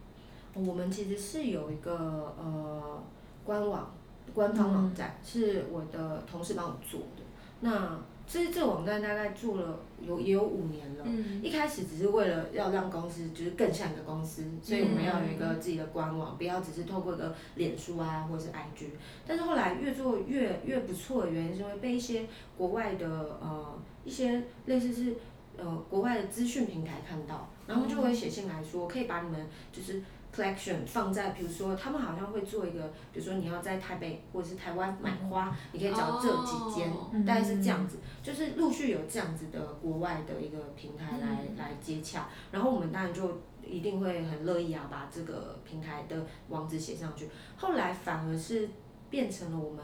我们其实是有一个呃官网官方网站，是我的同事帮我做的。那这这个网站大概做了有也有五年了。嗯一开始只是为了要让公司就是更像一个公司，所以我们要有一个自己的官网，不要只是透过一个脸书啊或者是 IG。但是后来越做越越不错的原因，是因为被一些国外的呃一些类似是呃国外的资讯平台看到，然后就会写信来说，可以把你们就是 collection 放在，比如说他们好像会做一个，比如说你要在台北或者是台湾买花，你可以找这几间，哦。大概是这样子，就是陆续有这样子的国外的一个平台来、来接洽，然后我们当然就一定会很乐意啊，把这个平台的网址写上去。后来反而是变成了我们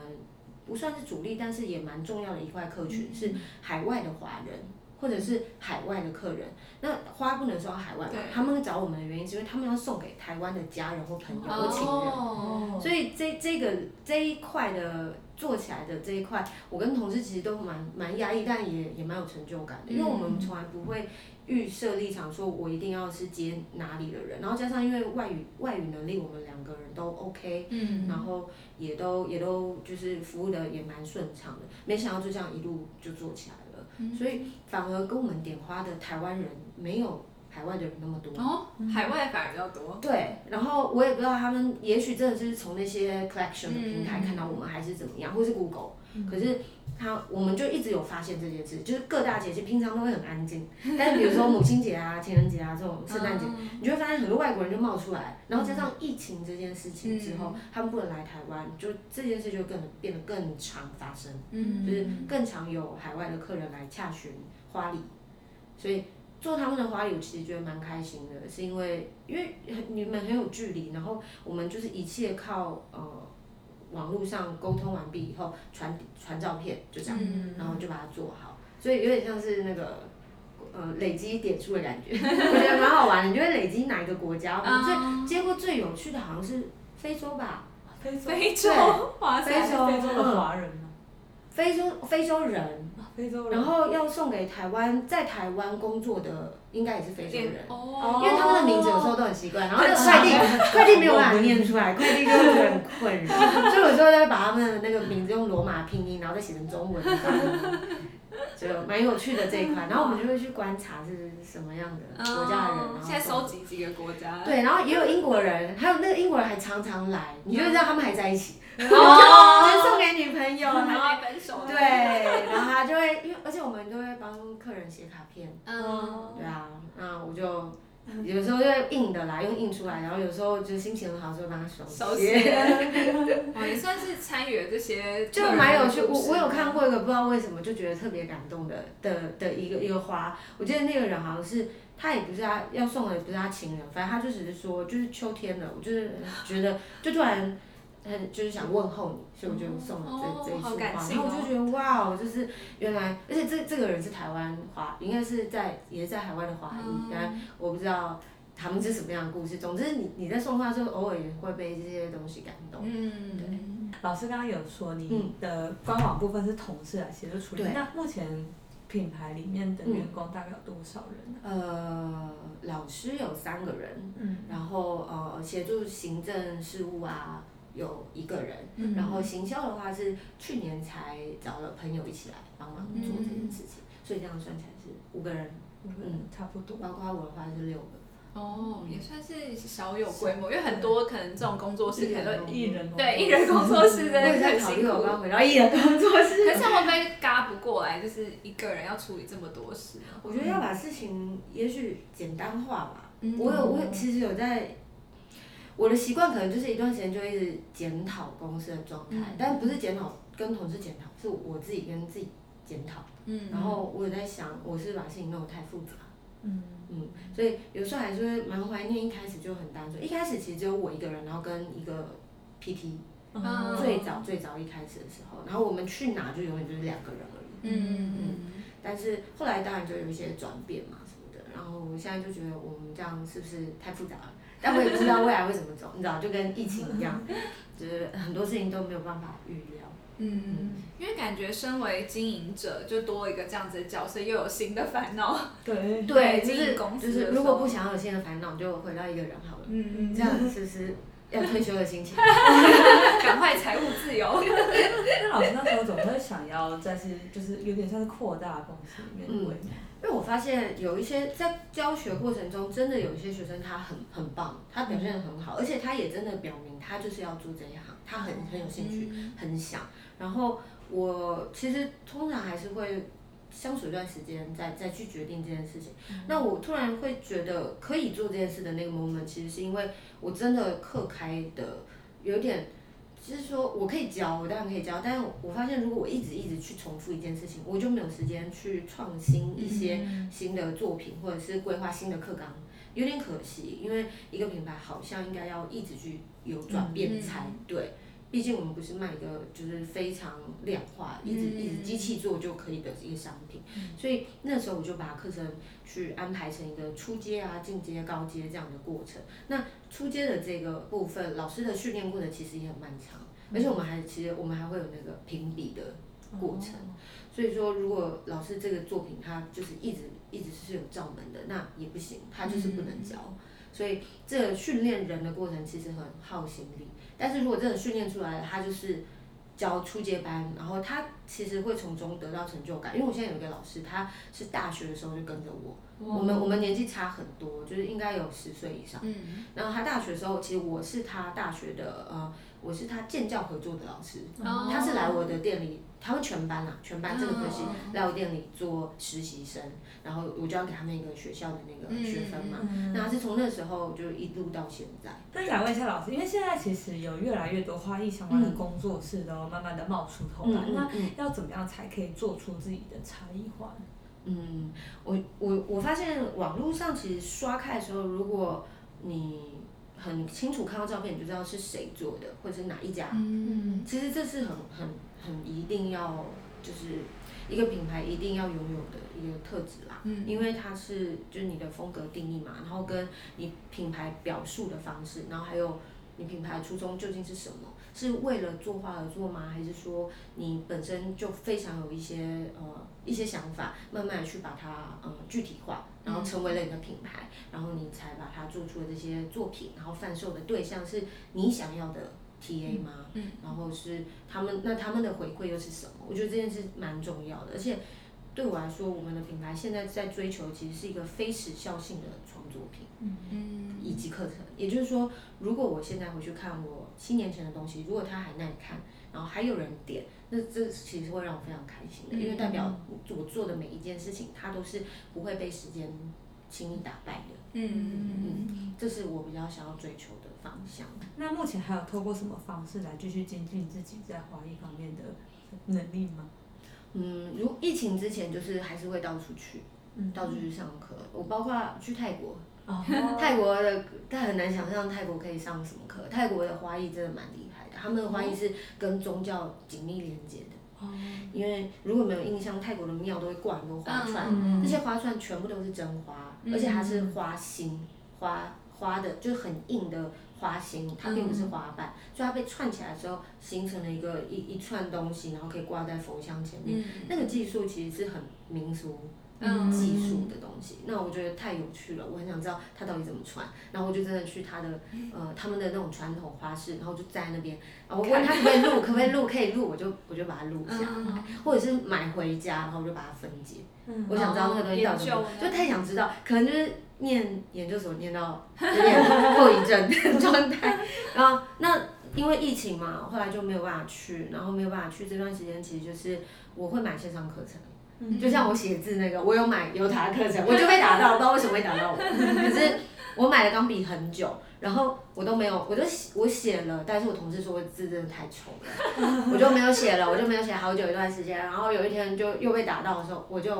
不算是主力，但是也蛮重要的一块客群，是海外的华人。或者是海外的客人，那花不能送到海外嘛？他们会找我们的原因是因为他们要送给台湾的家人或朋友或亲人。哦。所以这这个这一块的做起来的这一块，我跟同事其实都蛮蛮压抑，但也也蛮有成就感的，因为我们从来不会预设立场说我一定要是接哪里的人，然后加上因为外语外语能力我们两个人都 OK，嗯。然后也都也都就是服务的也蛮顺畅的，没想到就这样一路就做起来了，所以反而跟我们点花的台湾人没有海外的人那么多。哦，海外反而比较多。对，然后我也不知道他们，也许真的是从那些 collection 的平台嗯看到我们，还是怎么样，或是 Google，、可是他我们就一直有发现这件事，就是各大节气平常都会很安静，[LAUGHS] 但是比如说母亲节啊、情人节啊这种圣诞节，嗯你就会发现很多外国人就冒出来，然后加上疫情这件事情之嗯后，他们不能来台湾，就这件事就更变得更常发生。嗯就是更常有海外的客人来洽询花礼，所以做他们的花礼，我其实觉得蛮开心的，是因为因为很你们很有距离，然后我们就是一切靠呃网络上沟通完毕以后传传照片，就这样，嗯然后就把它做好，所以有点像是那个。呃，累积点数的感觉，[LAUGHS] 我觉得蛮好玩的。你就会累积哪一个国家？我们最接过最有趣的好像是非洲吧，非洲非洲对，非洲非洲的华人吗？非洲非洲人，啊非洲人。然后要送给台湾，在台湾工作的应该也是非洲人，哦。因为他们的名字有时候都很奇怪，然后那个快递快递没有办法念出来，快递就会觉得很困扰，所以有时候会把他们的那个名字用罗马拼音，然后再写成中文，就蛮有趣的这一块。[LAUGHS] 然后我们就会去观察是什么样的国家的人，然后哦现在收集几个国家？对，然后也有英国人，还有那个英国人还常常来，你就会知道他们还在一起，哦，[LAUGHS] 就送给女朋友，[LAUGHS] 然后还没分手。对，然后他就会，因为而且我们都会帮客人写卡片，嗯，对啊，那我就 [LAUGHS] 有时候就会印的啦，用印出来，然后有时候就心情很好的时候帮他手手写，写，[LAUGHS] 哦，也算是参与了这些，就蛮有趣。我我有看过一个不知道为什么就觉得特别感动的的的一个一个花，我记得那个人好像是他也不是他要送的，也不是他情人，反正他就只是说就是秋天了，我就是觉得就突然。很就是想问候你，所以我就送了这、哦这一束花，哦然后我就觉得哇，就是原来，而且这这个人是台湾华，应该是在也是在海外的华裔，嗯原来我不知道他们是什么样的故事。总之你，你在送花的时候，偶尔也会被这些东西感动。嗯，对老师刚刚有说嗯你的官网部分是同事来协助处理，对那目前品牌里面的员工大概有多少人呢？呃，老师有三个人，嗯，然后呃，协助行政事务啊有一个人，嗯然后行销的话是去年才找了朋友一起来帮忙做这件事情，所以这样算起来是五个人，嗯差不多。包括我的话是六个。哦，也算是小有规模，因为很多可能这种工作室可能都艺人对艺人工作室真的很辛苦我。刚回到艺人工作室。可是会不会嘎不过来？就是一个人要处理这么多事？我觉得要把事情也许简单化吧。嗯我有，我其实有在，我的习惯可能就是一段时间就一直检讨公司的状态，嗯但不是检讨跟同事检讨，是我自己跟自己检讨。嗯然后我有在想，我是把事情弄得太复杂。嗯，嗯，所以有时候还是会蛮怀念一开始就很单纯，一开始其实只有我一个人，然后跟一个 PT，、嗯最早最早一开始的时候，然后我们去哪就永远就是两个人而已。嗯嗯但是后来当然就有一些转变嘛什么的，然后我现在就觉得我们这样是不是太复杂了？但我也不知道未来会怎么走，你知道，就跟疫情一样，就是很多事情都没有办法预料。嗯，嗯因为感觉身为经营者，就多一个这样子的角色，又有新的烦恼。[LAUGHS] 对，对，就是公司就是如果不想要有新的烦恼，就回到一个人好了。嗯嗯这样是不是 [LAUGHS] 要退休的心情。[LAUGHS] 赶快财务自由。那老师那时候总会想要再是就是有点像是扩大公司里面的规模。因为我发现有一些在教学过程中，真的有一些学生他很很棒，他表现得很好，而且他也真的表明他就是要做这一行，他很很有兴趣，很想。然后我其实通常还是会相处一段时间，再再去决定这件事情。那我突然会觉得可以做这件事的那个 moment，其实是因为我真的课开的有点。就是说我可以教，我当然可以教，但是我发现如果我一直一直去重复一件事情，我就没有时间去创新一些新的作品，或者是规划新的课纲，有点可惜。因为一个品牌好像应该要一直去有转变才对。毕竟我们不是卖一个就是非常量化，一直一直机器做就可以的一个商品，所以那时候我就把课程去安排成一个初阶啊、进阶、高阶这样的过程。那初阶的这个部分，老师的训练过程其实也很漫长，而且我们还其实我们还会有那个评比的过程。所以说，如果老师这个作品他就是一直一直是有照门的，那也不行，他就是不能教。所以这训练人的过程其实很耗心力。但是如果真的训练出来了，他就是教初阶班，然后他其实会从中得到成就感。因为我现在有一个老师，他是大学的时候就跟着我，我们我们年纪差很多，就是应该有十岁以上。嗯。然后他大学的时候，其实我是他大学的呃。我是他建教合作的老师，他是来我的店里，他们全班啊，全班这个科系来我店里做实习生，然后我就要给他们一个学校的那个学分嘛，那是从那时候就一路到现在。那想问一下老师，因为现在其实有越来越多花艺相关的工作室都慢慢的冒出头来，那要怎么样才可以做出自己的差异化？嗯，我我我发现网络上其实刷开的时候，如果你很清楚看到照片，你就知道是谁做的，或者是哪一家。嗯其实这是很很很一定要，就是一个品牌一定要拥有的一个特质啦。嗯。因为它是就是你的风格定义嘛，然后跟你品牌表述的方式，然后还有你品牌初衷究竟是什么？是为了作画而做吗？还是说你本身就非常有一些呃一些想法，慢慢的去把它嗯具体化？然后成为了你的品牌，然后你才把它做出的这些作品，然后贩售的对象是你想要的 TA 吗？嗯，然后是他们，那他们的回馈又是什么？我觉得这件事蛮重要的，而且对我来说，我们的品牌现在在追求其实是一个非时效性的创作品，嗯嗯，以及课程。也就是说，如果我现在回去看我七年前的东西，如果它还耐看，然后还有人点。那这其实会让我非常开心的，因为代表我做的每一件事情，它都是不会被时间轻易打败的。嗯嗯嗯，这是我比较想要追求的方向。那目前还有透过什么方式来继续精进自己在华裔方面的能力吗？嗯，如疫情之前，就是还是会到处去，到处去上课。我包括去泰国，泰国的，但很难想象泰国可以上什么课。泰国的花艺真的蛮厉害。他们的花艺是跟宗教紧密连接的，因为如果没有印象，泰国的庙都会挂很多花串，那些花串全部都是真花，而且它是花心花花的，就是很硬的花心，它并不是花瓣，所以它被串起来之后形成了一个一一串东西，然后可以挂在佛像前面，那个技术其实是很民俗。技术的东西，那我觉得太有趣了，我很想知道他到底怎么穿。然后我就真的去他的呃他们的那种传统花式，然后就在那边，我问他可不可以录，可不可以录，可以录，我就我就把它录下来，或者是买回家，然后我就把它分解。我想知道那个东西到底，就太想知道，可能就是念研究所念到有点后遗症的 [LAUGHS] 状态。然后那因为疫情嘛，后来就没有办法去，然后没有办法去这段时间，其实就是我会买线上课程。就像我写字那个，我有买油塔课程，我就被打到，不知道为什么会打到我。可是我买了钢笔很久，然后我都没有，我就写我写了，但是我同事说字真的太丑了，[LAUGHS] 我就没有写了，我就没有写好久一段时间。然后有一天就又被打到的时候，我就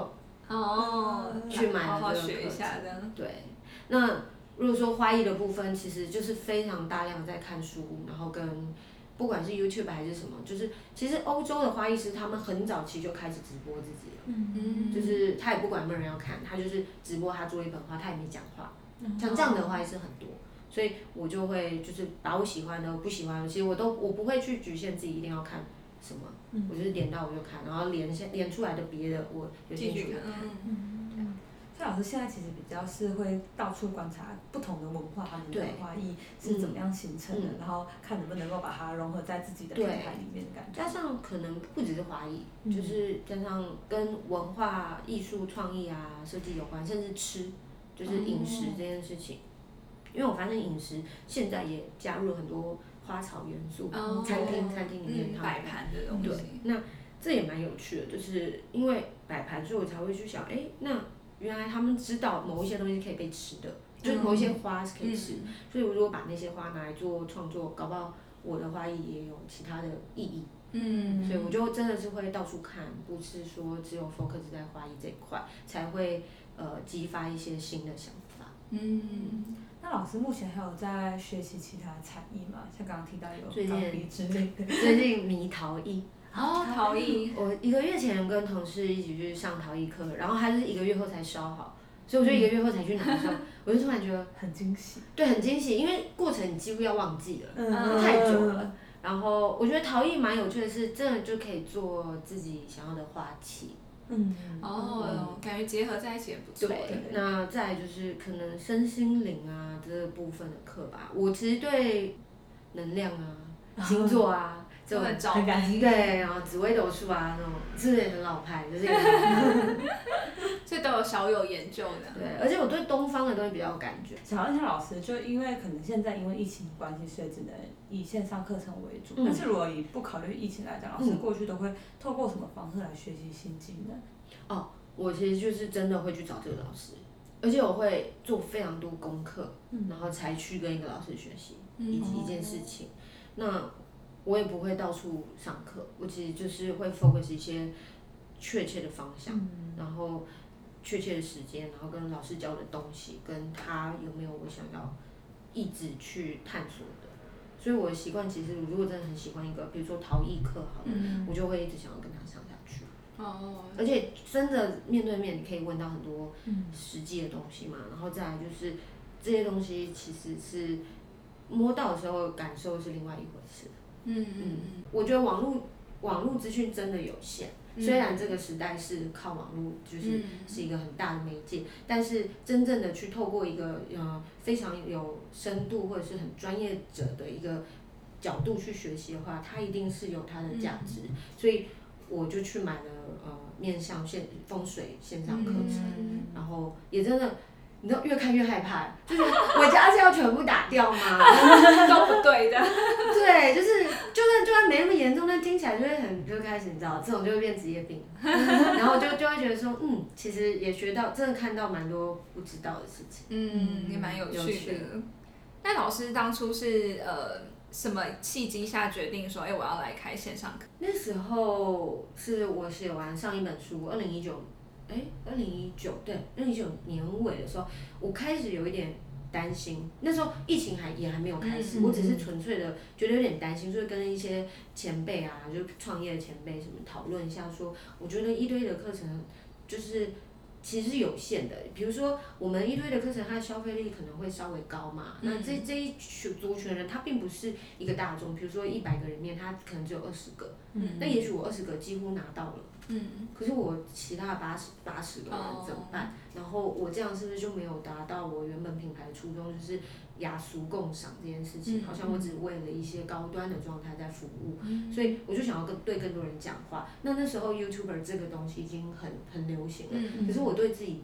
哦去买了这个课程。对，那如果说花艺的部分，其实就是非常大量在看书，然后跟。不管是 YouTube 还是什么，就是其实欧洲的花艺师他们很早期就开始直播自己了，嗯。就是他也不管有没有人要看，他就是直播他做一本画，他也没讲话，像这样的花艺师很多，所以我就会就是把我喜欢的、不喜欢的，其实我都我不会去局限自己一定要看什么，我就是点到我就看，然后连连出来的别的我有兴趣看。所以老师现在其实比较是会到处观察不同的文化，他们的对花艺是怎么样形成的，嗯然后看能不能够把它融合在自己的品对牌里面的感觉。加上可能不只是华裔，嗯就是加上跟文化艺术创意啊、设计有关，甚至吃，就是饮食这件事情。因为我发现饮食现在也加入了很多花草元素，哦餐厅餐厅里面摆盘的东对西，，那这也蛮有趣的，就是因为摆盘，所以我才会去想，哎、那原来他们知道某一些东西可以被吃的，就是某一些花是可以吃，嗯所以我如果把那些花拿来做创作，搞不好我的花艺也有其他的意义，嗯，所以我就真的是会到处看，不是说只有 focus 在花艺这一块，才会呃激发一些新的想法。嗯，那老师目前还有在学习其他的才艺吗？像刚刚提到有钢笔之类的。最近迷陶艺。哦，陶艺，我一个月前跟同事一起去上陶艺课，然后他是一个月后才烧好，所以我就一个月后才去拿的时候，[LAUGHS] 我就突然觉得很惊喜。对很惊喜，因为过程你几乎要忘记了，嗯太久了。然后我觉得陶艺蛮有趣的是，真的就可以做自己想要的花器。嗯，哦，感觉结合在一起也不错。对，那再就是可能身心灵啊这个部分的课吧。我其实对能量啊、[LAUGHS] 星座啊就很着很感迷，对，然后紫微斗数啊那种，是不是也很老派？就是也很 [LAUGHS] 所以都有小有研究的。对，而且我对东方的东西比较有感觉。想问一下老师，就因为可能现在因为疫情关系，所以只能以线上课程为主。嗯但是如果以不考虑疫情来讲，老师嗯过去都会透过什么方式来学习新技能？我其实就是真的会去找这个老师，而且我会做非常多功课，嗯然后才去跟一个老师学习嗯一一件事情。那我也不会到处上课，我其实就是会 focus 一些确切的方向，嗯然后确切的时间，然后跟老师教的东西，跟他有没有我想要一直去探索的。所以我的习惯其实，如果真的很喜欢一个，比如说陶艺课好了，嗯，我就会一直想要跟他上下去。哦，而且真的面对面，你可以问到很多嗯实际的东西嘛。然后再来就是这些东西其实是摸到的时候感受是另外一回事。嗯嗯我觉得网络网络资讯真的有限，嗯虽然这个时代是靠网络，就是嗯是一个很大的媒介，但是真正的去透过一个呃非常有深度或者是很专业者的一个角度去学习的话，它一定是有它的价值。所以我就去买了呃面向线风水线上课程，嗯然后也真的。你知道越看越害怕，就是我家是要全部打掉吗？[LAUGHS] 都不对的。[LAUGHS] 对，就是就算就算没那么严重，但听起来就会很就开始你知道，这种就会变职业病，[LAUGHS] 然后就就会觉得说，嗯，其实也学到，真的看到蛮多不知道的事情。嗯，也蛮有趣有趣的。那老师当初是呃什么契机下决定说，哎、我要来开线上课？那时候是我写完上一本书，二零一九，哎，二零一九对，二零一九年尾的时候，我开始有一点担心。那时候疫情还也还没有开始，嗯我只是纯粹的觉得有点担心，所以跟一些前辈啊，就创业的前辈什么讨论一下说我觉得一堆的课程就是。其实是有限的，比如说我们一堆的课程，它的消费力可能会稍微高嘛。那这这一群族群人，他并不是一个大众，比如说一百个人里面，他可能只有二十个，嗯那也许我二十个几乎拿到了，嗯，可是我其他的八十八十个人哦。怎么办？然后我这样是不是就没有达到我原本品牌的初衷，就是雅俗共赏这件事情？嗯好像我只为了一些高端的状态在服务，嗯。所以我就想要跟对更多人讲话。那那时候 YouTuber 这个东西已经很很流行了，嗯。可是我对自己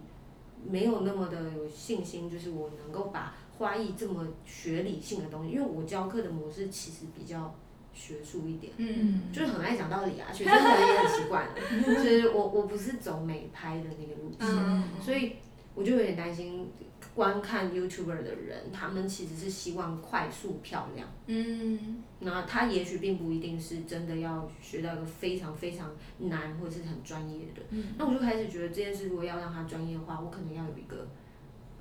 没有那么的有信心，就是我能够把花艺这么学理性的东西，因为我教课的模式其实比较学术一点。嗯。就是很爱讲道理啊，[LAUGHS] 学生可能也很习惯了，就是我我不是走美拍的那个路线，嗯，所以我就有点担心观看 YouTuber 的人，他们其实是希望快速漂亮，嗯。那他也许并不一定是真的要学到一个非常非常难或者是很专业的，嗯。那我就开始觉得这件事如果要让他专业化，我可能要有一个。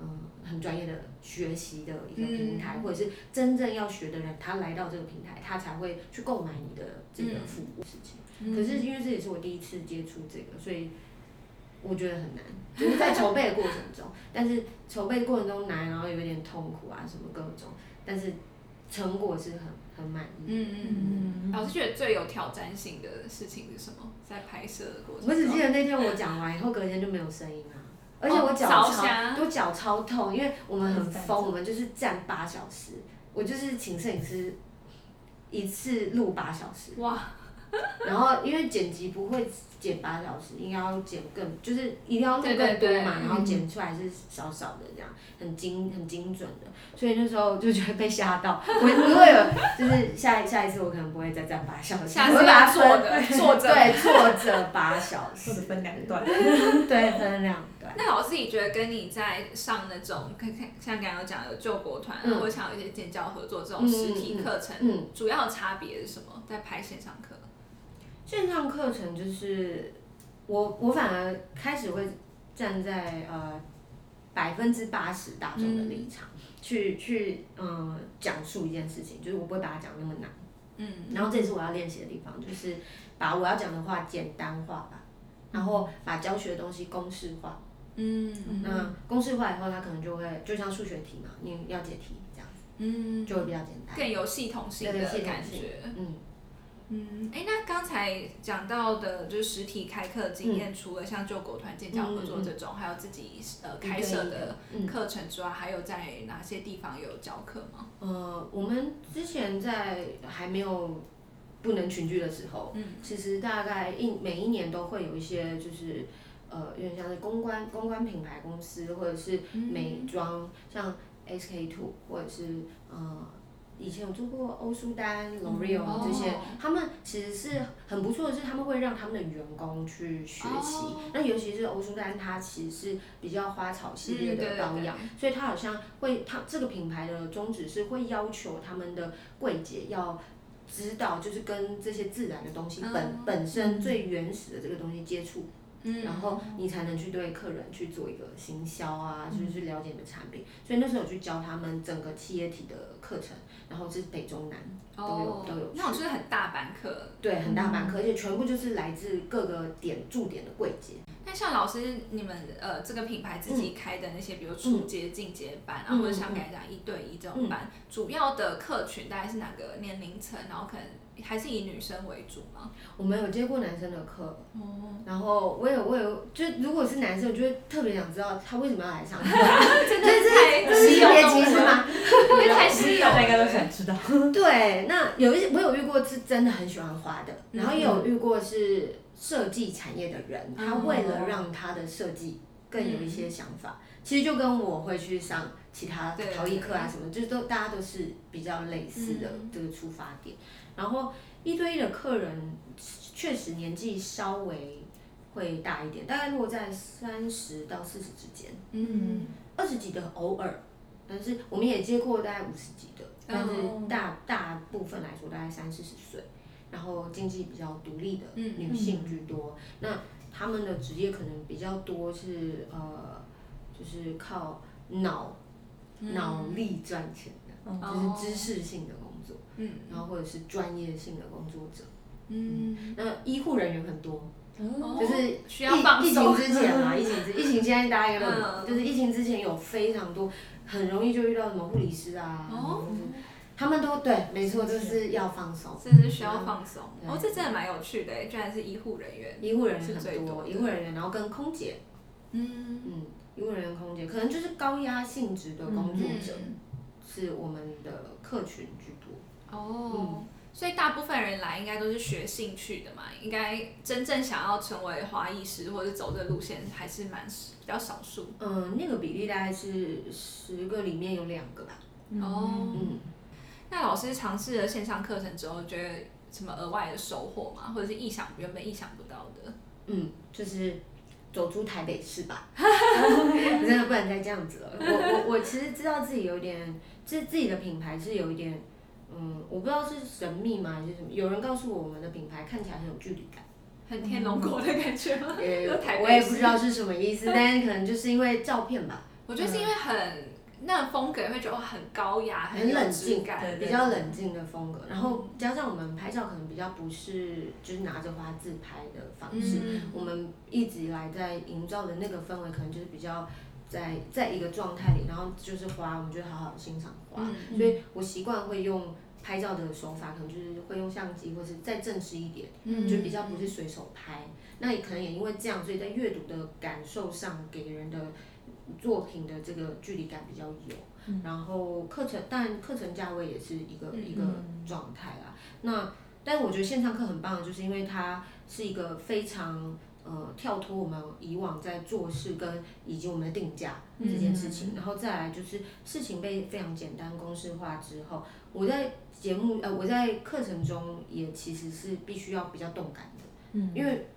嗯，很专业的学习的一个平台，嗯或者是真正要学的人，他来到这个平台，他才会去购买你的这个服务事情。嗯可是因为这也是我第一次接触这个，所以我觉得很难，[LAUGHS] 就是在筹备的过程中，但是筹备过程中难，然后有一点痛苦啊，什么各种，但是成果是很很满意。嗯嗯嗯，老师觉得最有挑战性的事情是什么？在拍摄的过程中，我只记得那天我讲完以后，隔天就没有声音啊，而且我脚超，瞎我脚超痛，因为我们很疯，我们就是站八小时，我就是请摄影师一次录八小时，哇，然后因为剪辑不会剪八小时，应该要剪更，就是一定要录对更多嘛，对对然后剪出来是少少的这样，很精很精准的，所以那时候就觉得被吓到，我我会有就是下下一次我可能不会再站八小时，下会把它要坐分的坐着。对坐着八小时，或者分两段。对分两段。那老师，你觉得跟你在上那种，看看像刚刚有讲的救国团，啊嗯或者像有一些建教合作这种实体课程，嗯，主要的差别是什么？在拍线上课？线上课程就是我我反而开始会站在呃百分之八十大众的立场、去去嗯讲述一件事情，就是我不会把它讲那么难。嗯，然后这也是我要练习的地方，就是把我要讲的话简单化吧，然后把教学的东西公式化。嗯那公式化以后，它可能就会就像数学题嘛，你要解题这样子，嗯，就会比较简单。更有系统性的感觉。嗯，嗯，哎，那刚才讲到的就是实体开课经验，除了像救狗团、建教合作这种，还有自己呃开设的嗯课程之外，还有在哪些地方有教课吗？呃，我们之前在还没有不能群聚的时候，嗯其实大概一每一年都会有一些就是呃，有点像是公关公关品牌公司或者是美妆，像 SK two 或者是呃。以前有做过欧舒丹、L'Oreal 哦。这些，他们其实是很不错的是，他们会让他们的员工去学习。哦。那尤其是欧舒丹，它其实是比较花草系列嗯对对的保养，所以它好像会，它这个品牌的宗旨是会要求他们的柜姐要知道，就是跟这些自然的东西本、嗯。本身最原始的这个东西接触，嗯然后你才能去对客人去做一个行销啊，就是去了解你的产品。所以那时候我去教他们整个企业体的课程，然后是北中南都有、哦都有去那种就是很大班课。对，很大班课，而且全部就是来自各个点驻点的柜姐。那像老师你们呃这个品牌自己开的那些，比如初阶、进阶班啊，嗯或者像刚才讲一对一这种班，主要的客群大概是哪个年龄层？然后可能还是以女生为主吗？我们有接过男生的课，哦，然后我也我有，就如果是男生，我就会特别想知道他为什么要来上课，[LAUGHS] 真的是太稀有这是别动物了，歧视吗？[LAUGHS] 因为太稀有大家应该都。想知道。[LAUGHS] 对，那有一些我有遇过是真的很喜欢花的，然后也有遇过是设计产业的人，他为了让他的设计更有一些想法，其实就跟我会去上其他陶艺课啊什么，就是都大家都是比较类似的嗯这个出发点。然后一对一的客人确实年纪稍微会大一点，大概落在三十到四十之间。嗯，二十几的偶尔，但是我们也接过大概五十几的，但是哦大大部分来说大概三四十岁，然后经济比较独立的嗯女性居多。那他们的职业可能比较多是呃，就是靠脑脑力赚钱的，哦就是知识性的工作，嗯。然后或者是专业性的工作者。嗯，那医护人员很多，哦。就是需要放疫疫情。之前嘛，疫情之疫情现在大家应该都有，嗯。就是疫情之前有非常多，很容易就遇到什么护理师啊，哦。他们都对，没错，就是要放松。真的是需要放松。对。哦，这真的蛮有趣的，居然是医护人员。医护人员很多，医护人员，然后跟空姐，嗯，嗯，医护人员、空姐，可能就是高压性质的工作者，嗯是我们的客群居多。哦，所以大部分人来应该都是学兴趣的嘛，应该真正想要成为花艺师或者走这路线还是蛮比较少数。嗯，那个比例大概是十个里面有两个吧。哦，嗯，那老师尝试了线上课程之后，觉得什么额外的收获吗？或者是意想原本意想不到的？嗯，就是走出台北市吧，[LAUGHS] 真的不能再这样子了。我我我其实知道自己有点，自自己的品牌是有一点，嗯，我不知道是神秘吗还是什么。有人告诉我，我们的品牌看起来很有距离感，很天龙国的感觉吗？[LAUGHS] 也就台北我也不知道是什么意思，[LAUGHS] 但是可能就是因为照片吧，我觉得是因为很那个风格，会觉得很高雅，很冷静感。对比较冷静的风格，然后加上我们拍照可能比较不是就是拿着花自拍的方式，嗯，我们一直以来在营造的那个氛围，可能就是比较在在一个状态里，然后就是花，我们就好好欣赏花。嗯所以我习惯会用拍照的手法可能就是会用相机，或是再正式一点，嗯就比较不是随手拍。那也可能也因为这样，所以在阅读的感受上，给人的作品的这个距离感比较有。然后课程，但课程价位也是一个、嗯一个状态啦。那但我觉得线上课很棒，就是因为它是一个非常呃跳脱我们以往在做事跟以及我们的定价这件事情，然后再来就是事情被非常简单公式化之后，我在节目呃我在课程中也其实是必须要比较动感的，嗯。因为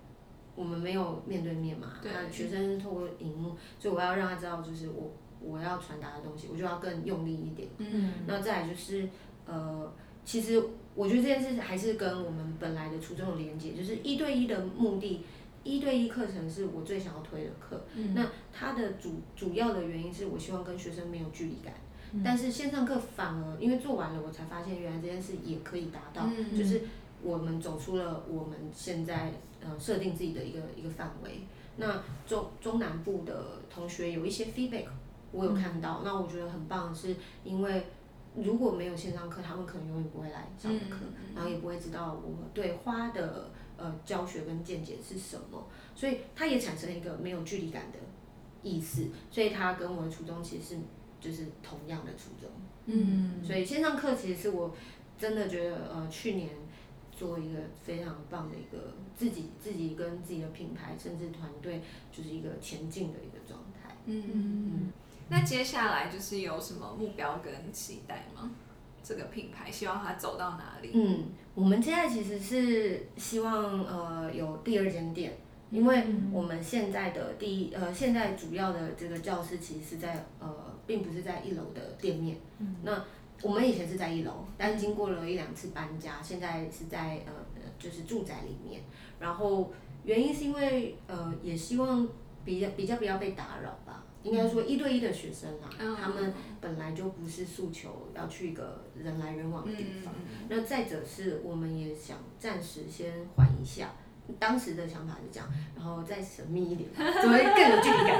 我们没有面对面嘛，对。那学生是透过荧幕，所以我要让他知道就是我我要传达的东西，我就要更用力一点。嗯。那再来就是呃，其实我觉得这件事还是跟我们本来的初衷有连接，就是一对一的目的，一对一课程是我最想要推的课。嗯。那它的主主要的原因是我希望跟学生没有距离感，嗯。但是线上课反而因为做完了，我才发现原来这件事也可以达到，嗯。就是我们走出了我们现在呃设定自己的一个一个范围。那中中南部的同学有一些 feedback，我有看到，那我觉得很棒，是因为如果没有线上课，他们可能永远不会来上的课，然后也不会知道我们对花的呃教学跟见解是什么，所以它也产生了一个没有距离感的意思，所以它跟我的初衷其实是就是同样的初衷。嗯所以线上课其实是我真的觉得呃去年做一个非常棒的一个自己自己跟自己的品牌甚至团队就是一个前进的一个状态。嗯嗯嗯，那接下来就是有什么目标跟期待吗？这个品牌希望它走到哪里？嗯，我们现在其实是希望呃有第二间店，因为我们现在的第一呃现在主要的这个教室其实是在呃并不是在一楼的店面，那我们以前是在一楼，但是经过了一两次搬家，现在是在呃呃就是住宅里面，然后原因是因为呃也希望比较比较不要被打扰吧。应该说一对一的学生啊，嗯他们本来就不是诉求要去一个人来人往的地方，嗯那再者是，我们也想暂时先缓一下。当时的想法是这样，然后再神秘一点，怎么更有距离感？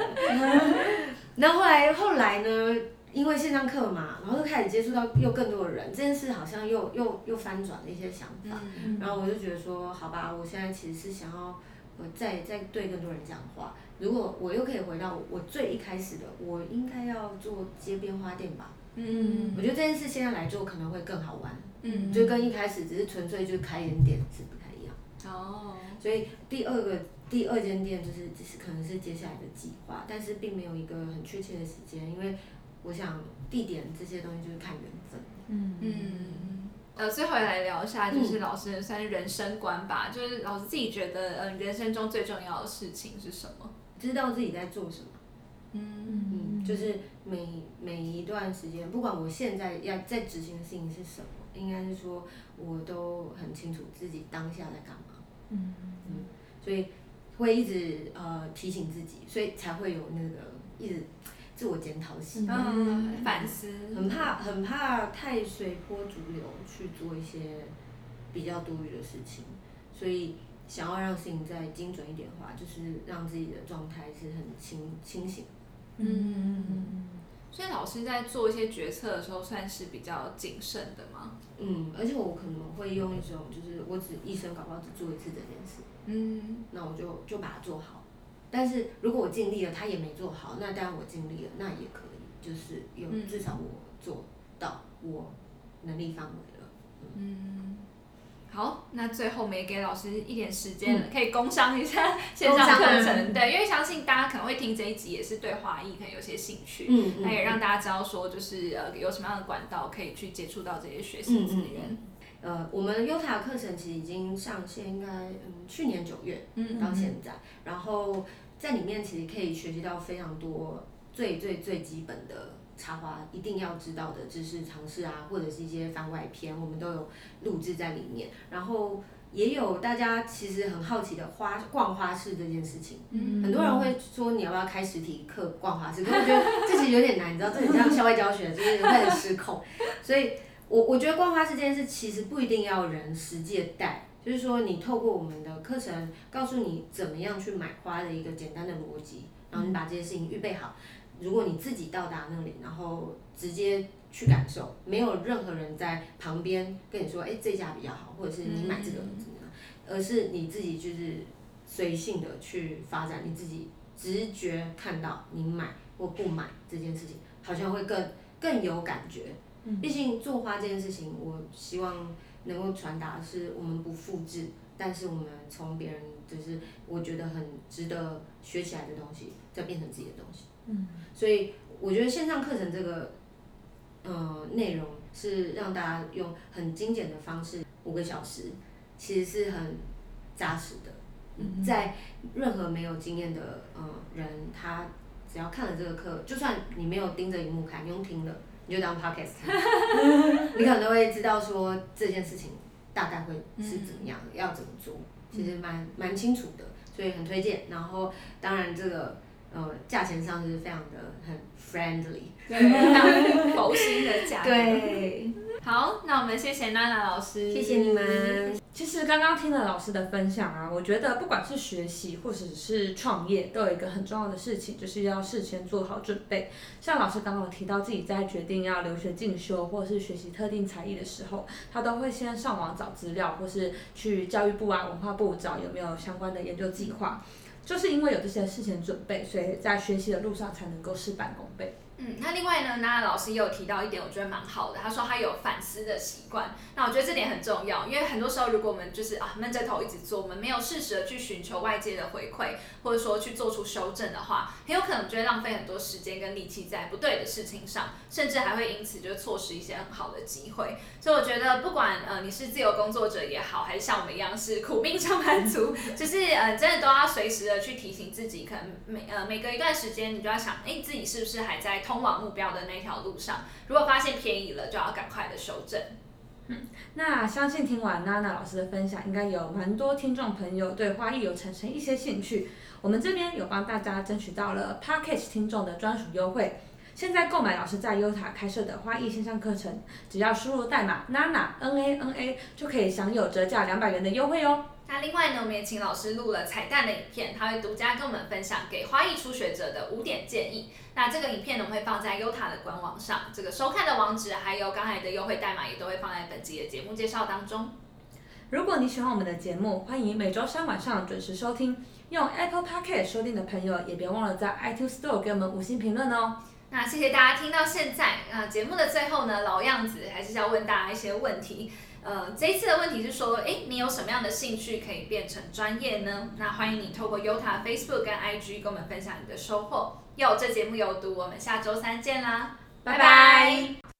[LAUGHS] 然后后来后来呢，因为线上课嘛，然后就开始接触到又更多的人，这件事好像又又又翻转了一些想法。嗯然后我就觉得说，好吧，我现在其实是想要我再再对更多人讲话。如果我又可以回到我最一开始的，我应该要做街边花店吧。嗯我觉得这件事现在来做可能会更好玩。嗯就跟一开始只是纯粹就开一点店是不太一样。哦，所以第二个第二间店就是只是可能是接下来的计划，但是并没有一个很确切的时间，因为我想地点这些东西就是看缘分。嗯嗯，呃，最后来聊一下，就是老师算是人生观吧，就是老师自己觉得，呃，人生中最重要的事情是什么？知道自己在做什么，嗯。嗯，就是每每一段时间，不管我现在要在执行的事情是什么，应该是说我都很清楚自己当下在干嘛，嗯。所以会一直呃提醒自己，所以才会有那个一直自我检讨的习惯。嗯，反思，很怕很怕太随波逐流去做一些比较多余的事情，所以想要让事情再精准一点的话，就是让自己的状态是很清清醒。嗯所以老师在做一些决策的时候，算是比较谨慎的吗？嗯，而且我可能会用一种，就是我只一生搞不好只做一次这件事，嗯那我就就把它做好。但是如果我尽力了，他也没做好，那当然我尽力了，那也可以，就是有嗯至少我做到我能力范围了。嗯。好，那最后我们也给老师一点时间嗯，可以工商一下 [LAUGHS] 线上课程，对，因为相信大家可能会听这一集，也是对华裔可能有些兴趣，嗯那也让大家知道说，就是呃有什么样的管道可以去接触到这些学习资源。呃，我们优塔课程其实已经上线，应该嗯去年九月嗯。到现在，然后在里面其实可以学习到非常多最最最基本的插花一定要知道的知识常识啊，或者是一些番外篇，我们都有录制在里面。然后也有大家其实很好奇的花逛花市这件事情，嗯很多人会说你要不要开实体课逛花市，可是我觉得这其实有点难，你知道，这很像校外教学，就是会很失控。[LAUGHS] 所以我我觉得逛花市这件事其实不一定要人实际的带，就是说你透过我们的课程告诉你怎么样去买花的一个简单的逻辑，然后你把这些事情预备好。如果你自己到达那里，然后直接去感受，没有任何人在旁边跟你说，哎、这家比较好，或者是你买这个嗯怎么样，而是你自己就是随性的去发展，你自己直觉看到你买或不买这件事情，好像会更更有感觉。嗯毕竟做花这件事情，我希望能够传达的是我们不复制，但是我们从别人就是我觉得很值得学起来的东西，再变成自己的东西。嗯，所以我觉得线上课程这个呃内容是让大家用很精简的方式，五个小时，其实是很扎实的。嗯在任何没有经验的呃人，他只要看了这个课，就算你没有盯着荧幕看，你用听的，你就当 podcast 看，[LAUGHS] 你可能都会知道说这件事情大概会是怎么样，要怎么做，其实蛮蛮清楚的，所以很推荐。然后当然这个呃价钱上是非常的很 friendly，[LAUGHS] 对，非常 [LAUGHS] 佛心的价格。对，好，那我们谢谢娜娜老师，谢谢你们。其实刚刚听了老师的分享啊，我觉得不管是学习或者是创业，都有一个很重要的事情，就是要事先做好准备。像老师刚刚有提到自己在决定要留学进修或是学习特定才艺的时候，他都会先上网找资料，或是去教育部啊、文化部找有没有相关的研究计划。就是因为有这些事前准备，所以在学习的路上才能够事半功倍。嗯，那另外呢，娜娜老师也有提到一点，我觉得蛮好的。他说他有反思的习惯，那我觉得这点很重要，因为很多时候如果我们就是啊闷着头一直做，我们没有适时的去寻求外界的回馈，或者说去做出修正的话，很有可能就会浪费很多时间跟力气在不对的事情上，甚至还会因此就错失一些很好的机会。所以我觉得，不管呃你是自由工作者也好，还是像我们一样是苦命上班族，[LAUGHS] 就是呃真的都要随时的去提醒自己，可能每呃每隔一段时间，你就要想，哎自己是不是还在通往目标的那条路上？如果发现偏移了，就要赶快的修正。嗯那相信听完娜娜老师的分享，应该有蛮多听众朋友对花艺有产生一些兴趣。我们这边有帮大家争取到了 Package 听众的专属优惠。现在购买老师在优塔开设的花艺线上课程，只要输入代码 Nana N A N A 就可以享有折价两百元的优惠哦。那另外呢，我们也请老师录了彩蛋的影片，他会独家跟我们分享给花艺初学者的五点建议。那这个影片呢，我们会放在优塔的官网上，这个收看的网址还有刚才的优惠代码也都会放在本集的节目介绍当中。如果你喜欢我们的节目，欢迎每周三晚上准时收听。用 Apple Podcast 收听的朋友，也别忘了在 iTunes Store 给我们五星评论哦。那谢谢大家听到现在。那节目的最后呢，老样子还是要问大家一些问题。呃，这一次的问题是说，哎，你有什么样的兴趣可以变成专业呢？那欢迎你透过 Yota Facebook 跟 IG 跟我们分享你的收获。有这节目有毒，我们下周三见啦，拜拜